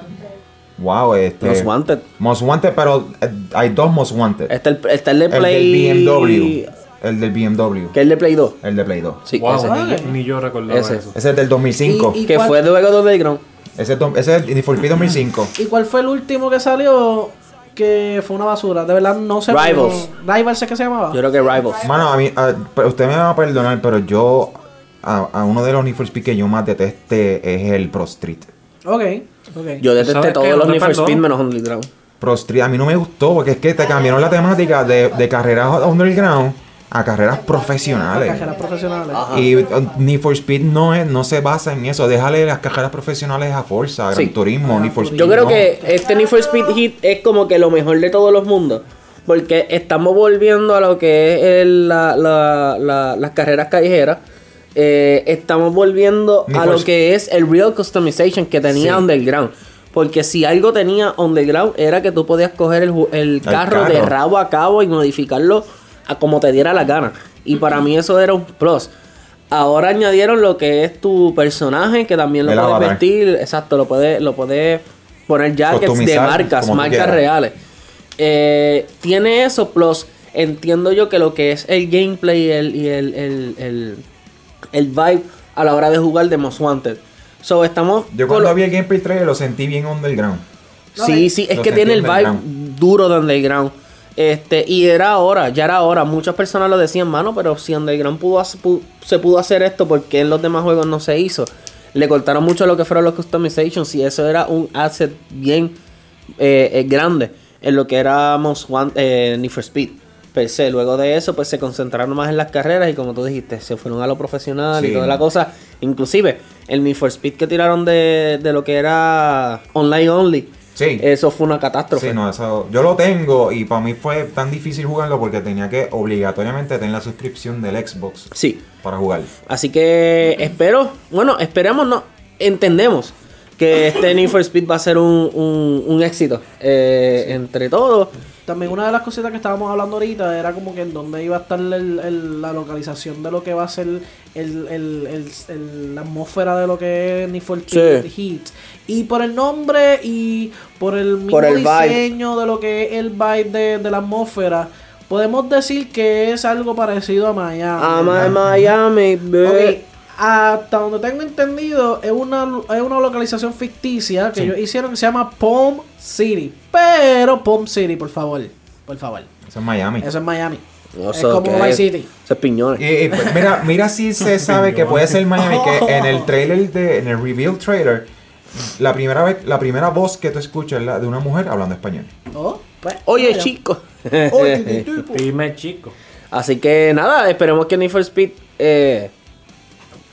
wow, este. Most Wanted. Most Wanted, pero eh, hay dos Most Wanted. Está el, está el de el Play. del BMW. El del BMW. Que es el de Play 2. El de Play 2. Sí, Wow, ese. ni, yo, ni yo recordaba Ese. eso. Ese es del 2005. Y- y- Que cuál- fue de juego de Underground. Ese, ese es el Need for Speed 2005. ¿Y cuál fue el último que salió que fue una basura? De verdad no sé. Rivals. pero- Rivals es que se llamaba. Yo creo que Rivals. Mano, a mí, a- pero usted me va a perdonar, pero yo, a, a uno de los Need for Speed que yo más deteste es el Pro Street. Ok, ok. Yo detesté ¿Sabes todos los No Need for. Speed menos Underground. Pro Street a mí no me gustó porque es que te cambiaron la temática de, de carreras underground a carreras profesionales. Profesionales. Y uh, Need for Speed no, es, no se basa en eso. Déjale las carreras profesionales a Forza, Gran Sí. Turismo, Need for Speed. Yo creo no. que este Need for Speed Hit es como que lo mejor de todos los mundos. Porque estamos volviendo a lo que es el- la- la- la- las carreras callejeras. Eh, estamos volviendo Need a lo que es el real customization que tenía Sí. Underground. Porque si algo tenía Underground era que tú podías coger el, el carro, de rabo a cabo y modificarlo a como te diera la gana. Y para mí eso era un plus. Ahora añadieron lo que es tu personaje, que también lo El puedes avatar. vestir. Exacto, lo puedes lo puedes poner jackets de Customizar marcas, como tú marcas quieras. reales. Eh, tiene eso, plus entiendo yo que lo que es el gameplay y el, y el, el, el, el vibe a la hora de jugar de Most Wanted. So, estamos Yo con cuando lo- vi el gameplay trailer lo sentí bien underground. Sí, sí, es Lo que sentí tiene el vibe underground. duro de Underground. Este, y era hora, ya era hora. Muchas personas lo decían, mano, pero si Underground pudo hacer- pu- se pudo hacer esto, porque en los demás juegos no se hizo? Le cortaron mucho lo que fueron los customizations y eso era un asset bien eh, eh, grande en lo que era Most eh, Need for Speed. Per se. Luego de eso, pues se concentraron más en las carreras y como tú dijiste, se fueron a lo profesional y toda la cosa. Inclusive, el Need for Speed que tiraron de, de lo que era online only. Sí. Eso fue una catástrofe. Sí, no, eso, yo lo tengo y para mí fue tan difícil jugarlo porque tenía que obligatoriamente tener la suscripción del Xbox Sí. para jugar. Así que espero, bueno, esperemos, no, entendemos que este Need for Speed va a ser un, un, un éxito eh, entre todos. También una de las cositas que estábamos hablando ahorita era como que en dónde iba a estar el- el- la localización de lo que va a ser el, el- el- el- la atmósfera de lo que es Need for Sí. Heat. Y por el nombre y por el mismo Por el vibe. diseño de lo que es el vibe de, de la atmósfera, podemos decir que es algo parecido a Miami. En Miami. Hasta donde tengo entendido, es una, es una localización ficticia que Sí. ellos hicieron que se llama Palm City. Pero Palm City, por favor. Por favor. Eso es Miami. Eso es Miami. No es como Vice es. City. Eso es piñones. Y, y, pues, mira, mira si se *laughs* sabe que puede ser Miami, que *laughs* en el trailer de, en el reveal trailer, la primera vez, la primera voz que tú escuchas es la de una mujer hablando español. Oh, pues, Oye, vaya. chicos. Oye. *laughs* Dime, chico. Así que nada, esperemos que Need for Speed eh,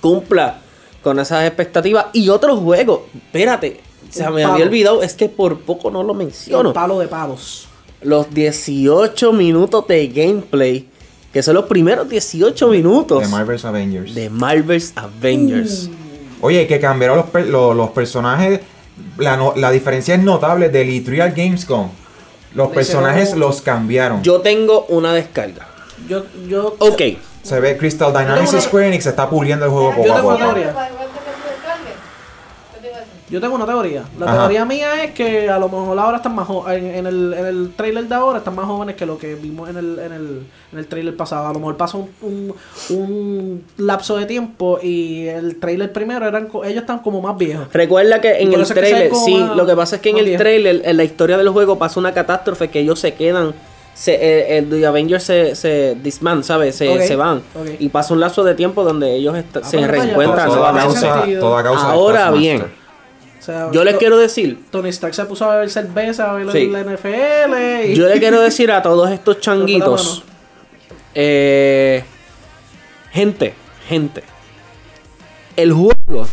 cumpla con esas expectativas. Y otro juego, espérate, se me palo. había olvidado, es que por poco no lo Un menciono. palo de palos. Los 18 minutos de gameplay, que son los primeros 18 minutos De Marvel's Avengers. de Marvel's Avengers. Oye, que cambiaron los, per- los personajes. La, no- la diferencia es notable del E3 al Gamescom. Los personajes los cambiaron. Yo tengo una descarga. Yo, yo, Ok, Se ve Crystal Dynamics y Square Enix se está puliendo el juego poco a poco. Yo tengo una teoría. La Ajá. teoría mía es que a lo mejor ahora están más en, en el, en el trailer de ahora están más jóvenes que lo que vimos en el, en el, en el trailer pasado. A lo mejor pasó un, un, un lapso de tiempo y el trailer primero eran co- ellos están como más viejos. Recuerda que en el que trailer, sí, más- lo que pasa es que en el viejo. trailer, en la historia del juego, pasa una catástrofe que ellos se quedan, se, eh, el The Avengers se, se disman, ¿sabes? Se, se van. Y pasa un lapso de tiempo donde ellos Ah, se vaya, reencuentran toda, nuevamente. causa, toda causa Ahora bien, O sea, yo les quiero decir, Tony Stark se puso a beber cerveza, a ver Sí. la NFL y... yo le quiero *laughs* decir a todos estos changuitos, eh, gente, gente, el juego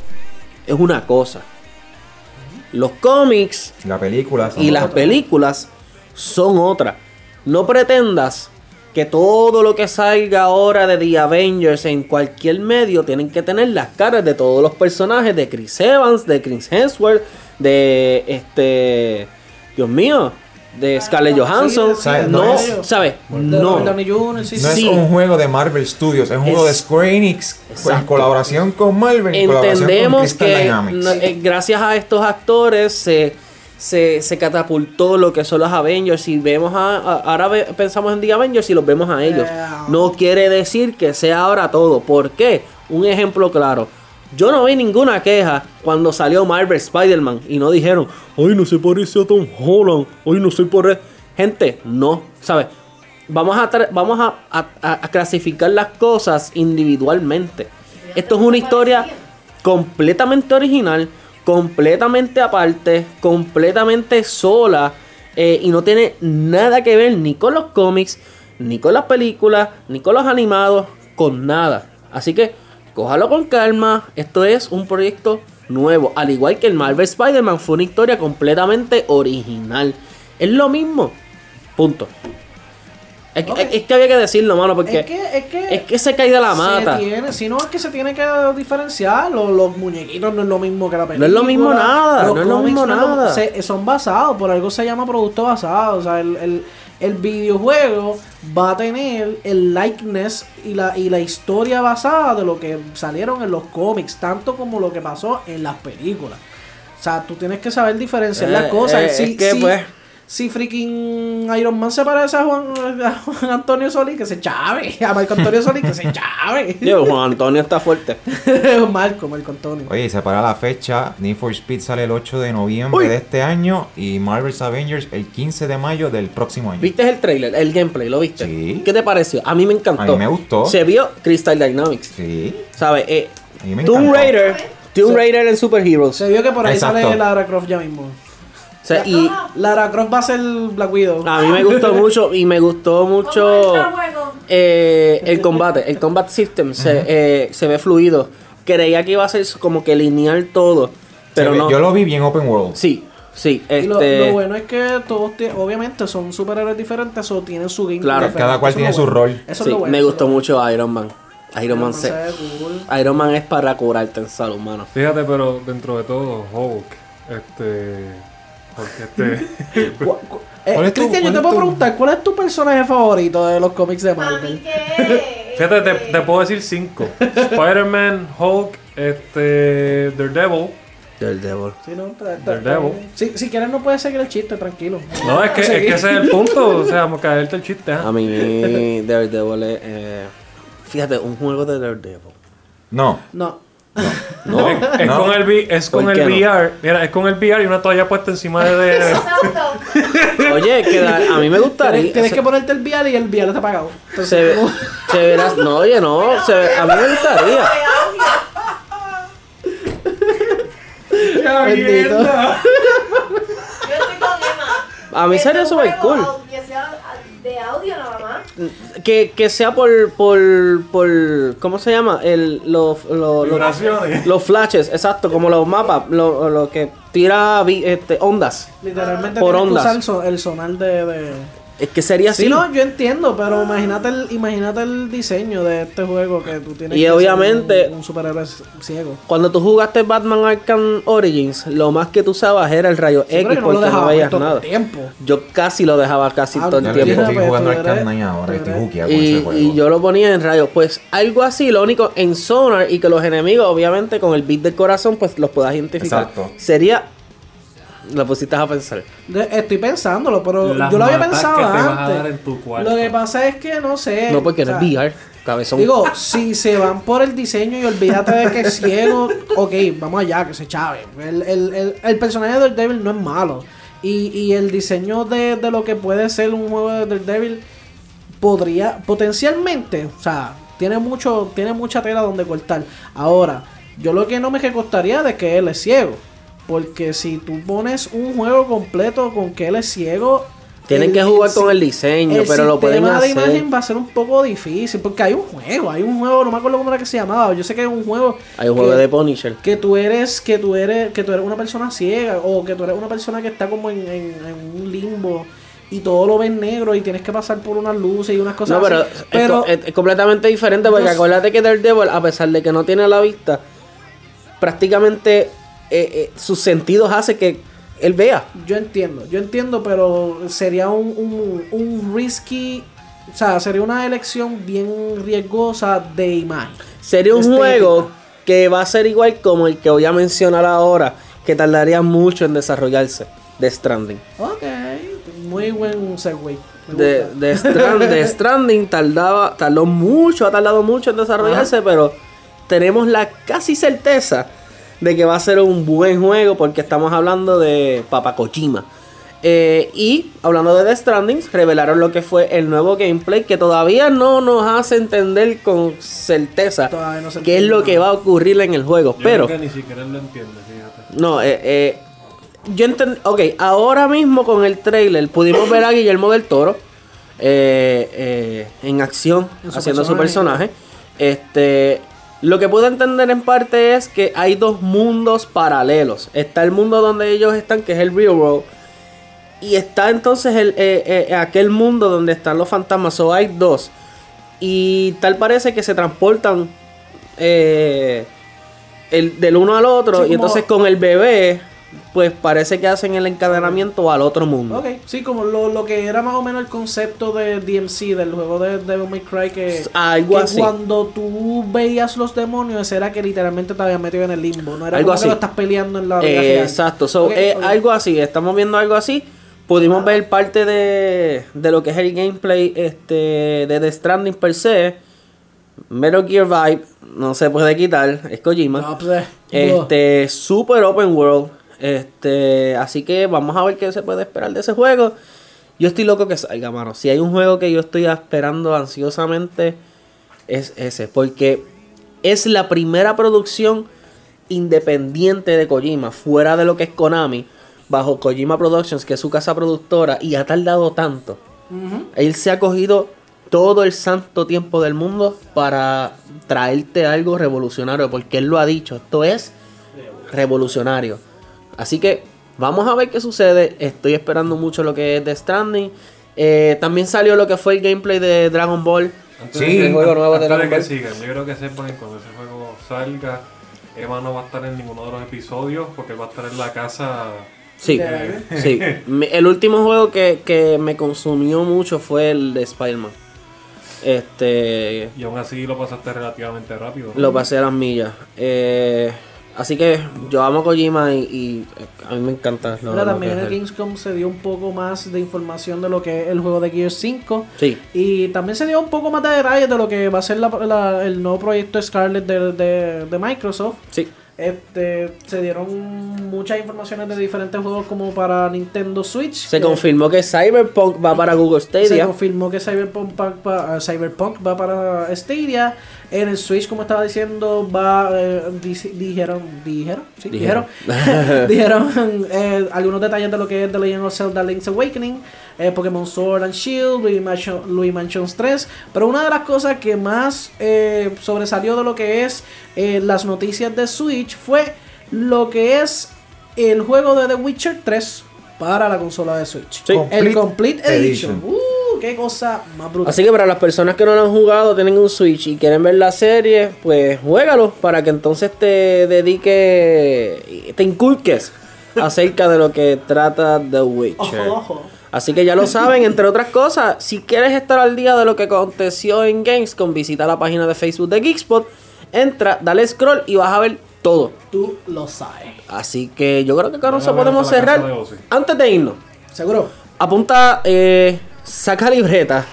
es una cosa. Los cómics La película. son y las películas son otra. No pretendas que todo lo que salga ahora de The Avengers en cualquier medio tienen que tener las caras de todos los personajes de Chris Evans, de Chris Hemsworth, de este Dios mío, de Scarlett Johansson. no, No es- ¿sabes? No. No es un juego de Marvel Studios, es un juego de Square Enix en colaboración con Marvel, en colaboración con Entendemos que Dynamics. eh, gracias a estos actores se, se, se catapultó lo que son los Avengers y vemos a, a- ahora ve- pensamos en The Avengers y los vemos a ellos. No quiere decir que sea ahora todo. ¿Por qué? Un ejemplo claro. Yo no vi ninguna queja cuando salió Marvel Spider-Man y no dijeron, ay, no se parece a Tom Holland, ay, no por él. Gente, no, ¿sabes? Vamos a, vamos a, a- a- a clasificar las cosas individualmente. Esto es una historia completamente original, completamente aparte, completamente sola eh, y no tiene nada que ver ni con los cómics, ni con las películas, ni con los animados, con nada. Así que cójalo con calma, esto es un proyecto nuevo, al igual que el Marvel Spider-Man fue una historia completamente original. Es lo mismo. Punto. Es, que- Ok. es que había que decirlo, mano, porque Es que, es que, es que se cae de la mata. Tiene, si no es que se tiene que diferenciar. Los, los muñequitos no es lo mismo que la película. No es lo mismo nada, Los no es lo mismo lo- nada. se- son basados, por algo se llama producto basado. O sea, el, el, el videojuego va a tener el likeness y la, y la historia basada de lo que salieron en los cómics, tanto como lo que pasó en las películas. O sea, tú tienes que saber diferenciar Eh, las cosas. eh, es que, pues. Si freaking Iron Man se parece a Juan, a Juan Antonio Solís, que se chave. *laughs* A Marco Antonio Solís, que se chave. *laughs* Digo, Juan Antonio está fuerte. *laughs* Marco, Marco Antonio. Oye, y se para la fecha. Need for Speed sale el 8 de noviembre Uy. de este año y Marvel's Avengers el 15 de mayo del próximo año. ¿Viste el trailer, el gameplay? ¿Lo viste? Sí. ¿Qué te pareció? A mí me encantó. A mí me gustó. Se vio Crystal Dynamics. Sí. ¿Sabes? Eh, A mí me Tomb encantó. Raider. Tomb Raider en Super Heroes. Se vio que por ahí Exacto. sale Lara Croft ya mismo. O sea, y Lara Croft va a ser Black Widow. a mí me gustó *laughs* mucho y me gustó mucho eh, el combate. El combat system se, eh, se ve fluido. Creía que iba a ser como que lineal todo. Pero ve- no. Yo lo vi bien open world. Sí, sí. Y lo, Este, lo bueno es que todos, obviamente, son superhéroes diferentes o tienen su game Claro, diferente. cada cual Eso tiene es su bueno. rol. Eso es sí, lo bueno, me es gustó mucho Iron Man. Iron Man se se, ve cool. Iron Man es para curarte en salud, mano. Fíjate, pero dentro de todo, Hulk Este. Porque este. *laughs* Cu- eh, ¿Cuál es tu- Cristian, yo te puedo preguntar, ¿cuál es tu personaje favorito de los cómics de Marvel? *laughs* Fíjate, te, te puedo decir cinco: Spider-Man, Hulk, este. Daredevil. Daredevil. Sí, no, Daredevil. Si, si quieres no puedes seguir el chiste, tranquilo. No, es que, *laughs* es que ese es el punto. O sea, vamos a caerte el chiste. ¿ah? A mí, Daredevil es. eh, fíjate, un juego de Daredevil. No. No. No, Es, es No. con el, es con ¿Por el no? VR. Mira, es con el VR y una toalla puesta encima de. *laughs* Exacto. *laughs* Oye, que da- a mí me gustaría. Tienes, tienes se- que ponerte el vial y el vial está apagado. Entonces, se, ve- se verá. *laughs* No, oye, no. se ve- a mí me gustaría. Bendito. Yo estoy con Emma. A mí sería juego cool. au- Que sea de audio más. Que, que sea por, por, por. ¿Cómo se llama? El, los, los, los, Vibraciones. *laughs* los flashes, exacto, como los mapas, lo, lo que tira vi- este, ondas. Literalmente Por ondas. usar el, so- el sonar de... de... Es que sería así. Sí, no, yo entiendo, pero imagínate el, imagínate el diseño de este juego que tú tienes Y que ser obviamente- un, un superhéroe ciego. Cuando tú jugaste Batman Arkham Origins, lo más que tú usabas era el rayo Sí, X no porque no dejaba veías todo nada. tiempo. Yo casi lo dejaba casi Ah, todo el tiempo. estoy pues, jugando tú Arkham eres- Knight ahora. tú Estoy eres- juqueado con Y, ese juego. y yo lo ponía en rayo. Pues algo así, lo único en Sonar y que los enemigos, obviamente, con el beat del corazón, pues los puedas identificar. Exacto. Sería. Lo pusiste a pensar. De- estoy pensándolo, pero Las yo lo había pensado que te vas a antes. dar en tu cuarto. Lo que pasa es que no sé. No, porque o no sea, es VR, cabezón. Digo, si se van por el diseño y olvídate de que es ciego, *laughs* ok, vamos allá, que se chave. El, el, el, el personaje de Daredevil no es malo. Y, y el diseño de, de lo que puede ser un juego de Daredevil podría, potencialmente, o sea, tiene mucho, tiene mucha tela donde cortar. Ahora, yo lo que no me que costaría de que él es ciego. Porque si tú pones un juego completo con que él es ciego. Tienen el- que jugar el con el diseño, pero lo pueden sistema de hacer. imagen va a ser un poco difícil. Porque hay un juego, hay un juego, no me acuerdo cómo era que se llamaba. Yo sé que hay un juego. Hay un juego de Punisher. que tú eres que tú eres que tú eres una persona ciega o que tú eres una persona que está como en, en- en un limbo y todo lo ves negro y tienes que pasar por unas luces y unas cosas No, pero, así. es pero co- es, es completamente diferente porque acuérdate que Daredevil, a pesar de que no tiene la vista, prácticamente eh, eh, sus sentidos hace que él vea. yo entiendo yo entiendo pero sería un, un, un risky o sea sería una elección bien riesgosa de imagen Sería un Estética. juego que va a ser igual como el que voy a mencionar ahora, que tardaría mucho en desarrollarse, de Stranding. ok muy buen segue De, de, Strand- de *laughs* Stranding tardaba, tardó mucho, ha tardado mucho en desarrollarse, pero tenemos la casi certeza de que va a ser un buen juego porque estamos hablando de Papa Kojima. Eh, y hablando de The Stranding, revelaron lo que fue el nuevo gameplay que todavía no nos hace entender con certeza no qué es lo que va a ocurrir en el juego. Yo pero creo que ni siquiera lo entiende, fíjate. no, eh, eh, yo entendí. Ok, ahora mismo con el trailer pudimos ver a Guillermo del Toro eh, eh, en acción, En su haciendo su personaje. Este. Lo que puedo entender en parte es que hay dos mundos paralelos. Está el mundo donde ellos están, que es el real world. Y está entonces el, eh, eh, aquel mundo donde están los fantasmas. O hay dos. Y tal parece que se transportan eh, el, del uno al otro. Sí, y entonces con el bebé, pues parece que hacen el encadenamiento al otro mundo. Ok, sí, como lo, lo que era más o menos el concepto de DMC, del juego de Devil May Cry, que, Algo que así. cuando tú veías los demonios era que literalmente te habías metido en el limbo, no era Algo como así. que lo estás peleando en la vida Eh, exacto, so, eh, algo así, estamos viendo algo así. Pudimos ver parte de, de lo que es el gameplay este, de The Stranding per se. Metal Gear Vibe, no se puede quitar, es Kojima. No, pues, eh, Este, super open world. Este, así que vamos a ver qué se puede esperar de ese juego. Yo estoy loco que salga, mano. Si hay un juego que yo estoy esperando ansiosamente, es ese. Porque es la primera producción independiente de Kojima, fuera de lo que es Konami, bajo Kojima Productions, que es su casa productora, y ha tardado tanto. Él se ha cogido todo el santo tiempo del mundo para traerte algo revolucionario, porque él lo ha dicho, esto es revolucionario. Así que vamos a ver qué sucede. Estoy esperando mucho lo que es The Stranding. Eh, también salió lo que fue el gameplay de Dragon Ball. Antes Sí, de que- el juego nuevo de antes de Dragon que Ball. sigan, yo creo que sepan que cuando ese juego salga, Emma no va a estar en ninguno de los episodios porque va a estar en la casa. Sí, sí. *laughs* El último juego que, que me consumió mucho fue el de Spider-Man. Este. Y aún así lo pasaste relativamente rápido. Lo pasé a las millas. Eh, así que yo amo a Kojima y, y, eh, a mí me encanta. lo- también en el. Gamescom se dio un poco más de información de lo que es el juego de Gears 5. Sí. Y también se dio un poco más de detalles de lo que va a ser la- la- el nuevo proyecto Scarlet de, de- de Microsoft. Sí. Este, se dieron muchas informaciones de diferentes juegos como para Nintendo Switch. Se que confirmó que Cyberpunk va para Google Se Stadia. confirmó que Cyberpunk, pa- eh, Cyberpunk va para Stadia. En el Switch, como estaba diciendo, va. eh, dijeron. Dijeron. Sí, dijeron. Dijeron. *laughs* Dijeron eh, algunos detalles de lo que es The Legend of Zelda Link's Awakening, eh, Pokémon Sword and Shield, Luigi Mansion- Luigi Mansions 3. Pero una de las cosas que más eh, sobresalió de lo que es eh, las noticias de Switch fue lo que es el juego de The Witcher 3 para la consola de Switch. Sí. El Complete Complete Edition. Edition. Uh, qué cosa más brutal. Así que para las personas que no lo han jugado, tienen un Switch y quieren ver la serie, pues juégalo para que entonces te dedique, te inculques *laughs* acerca de lo que trata The Witcher. Ojo, ojo. Así que ya lo saben, entre otras cosas, si quieres estar al día de lo que aconteció en Gamescom, visita la página de Facebook de Geekspot, entra, dale scroll y vas a ver todo. Tú lo sabes. Así que yo creo que con eso podemos cerrar. Antes de irnos, ¿Seguro? apunta, eh, saca libreta,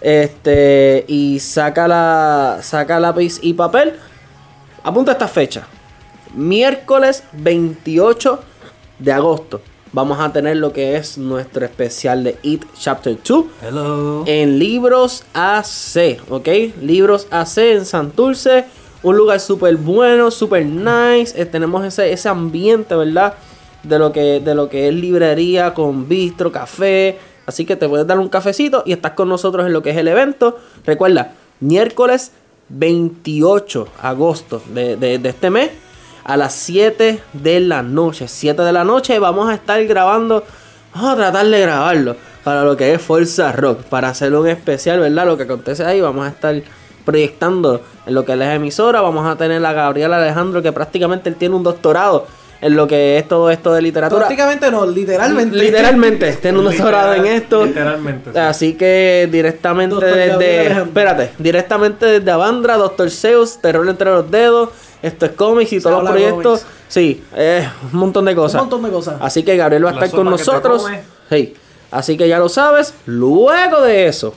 este, y saca la, saca lápiz y papel. Apunta esta fecha. Miércoles 28 de agosto. Vamos a tener lo que es nuestro especial de It Chapter 2 Hello. en Libros AC, ¿ok? Libros AC en Santurce, un lugar súper bueno, súper nice, eh, tenemos ese, ese ambiente, ¿verdad? De lo, que, de lo que es librería con bistro, café, así que te puedes dar un cafecito y estás con nosotros en lo que es el evento. Recuerda, miércoles 28 de agosto de, este mes a las 7 de la noche. 7 de la noche vamos a estar grabando. Vamos a tratar de grabarlo para lo que es Fuerza Rock. Para hacer un especial, ¿verdad? Lo que acontece ahí. Vamos a estar proyectando en lo que es la emisora. Vamos a tener a Gabriel Alejandro, que prácticamente él tiene un doctorado en lo que es todo esto de literatura. Prácticamente no, literalmente. Literalmente, *laughs* tiene un doctorado en Literal- esto. literalmente, sí. Así que directamente Doctor desde. Espérate, directamente desde Avandra, Doctor Zeus, Terror entre los dedos, esto es cómics y todos los proyectos. Sí, eh, un montón de cosas. Un montón de cosas. Así que Gabriel va a estar con nosotros. Sí. Así que ya lo sabes. Luego de eso,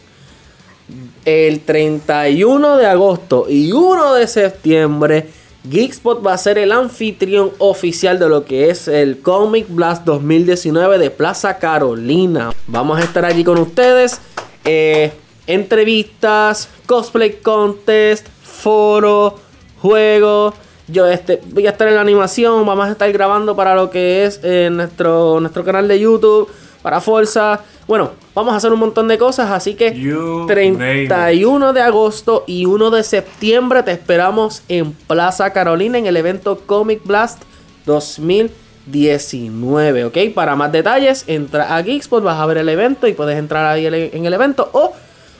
el 31 de agosto y 1 de septiembre, Geekspot va a ser el anfitrión oficial de lo que es el Comic Blast 2019 de Plaza Carolina. Vamos a estar allí con ustedes. eh, entrevistas, cosplay contest, foro, juego. Yo este, voy a estar en la animación. Vamos a estar grabando para lo que es eh, nuestro, nuestro canal de YouTube. Para Forza. Bueno, vamos a hacer un montón de cosas. Así que You 31 de agosto y 1 de septiembre te esperamos en Plaza Carolina en el evento Comic Blast 2019. ¿Ok? Para más detalles, entra a Geekspot, vas a ver el evento y puedes entrar ahí en el evento. O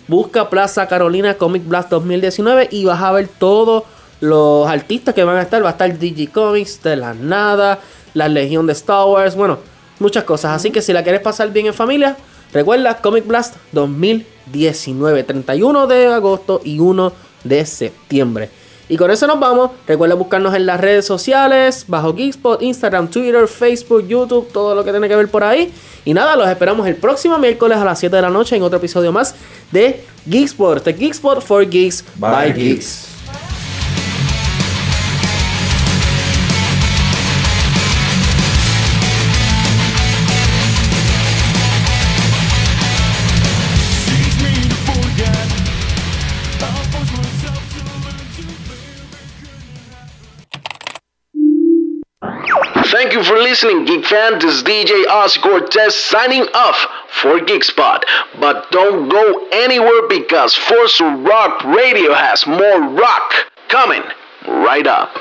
busca Plaza Carolina Comic Blast 2019 y vas a ver todos los artistas que van a estar. Va a estar Digicomics, De la Nada, la Legión de Star Wars, bueno, muchas cosas. Así que si la quieres pasar bien en familia, recuerda Comic Blast 2019, 31 de agosto y 1 de septiembre. Y con eso nos vamos. Recuerda buscarnos en las redes sociales, bajo Geekspot, Instagram, Twitter, Facebook, YouTube, todo lo que tiene que ver por ahí. Y nada, los esperamos el próximo miércoles a las 7 de la noche en otro episodio más de Geekspot, de Geekspot for Geeks by, By Geeks. Geeks. You for listening, Geek fan. This is DJ Oz Cortez signing off for Geekspot. But don't go anywhere because Force Rock Radio has more rock coming right up.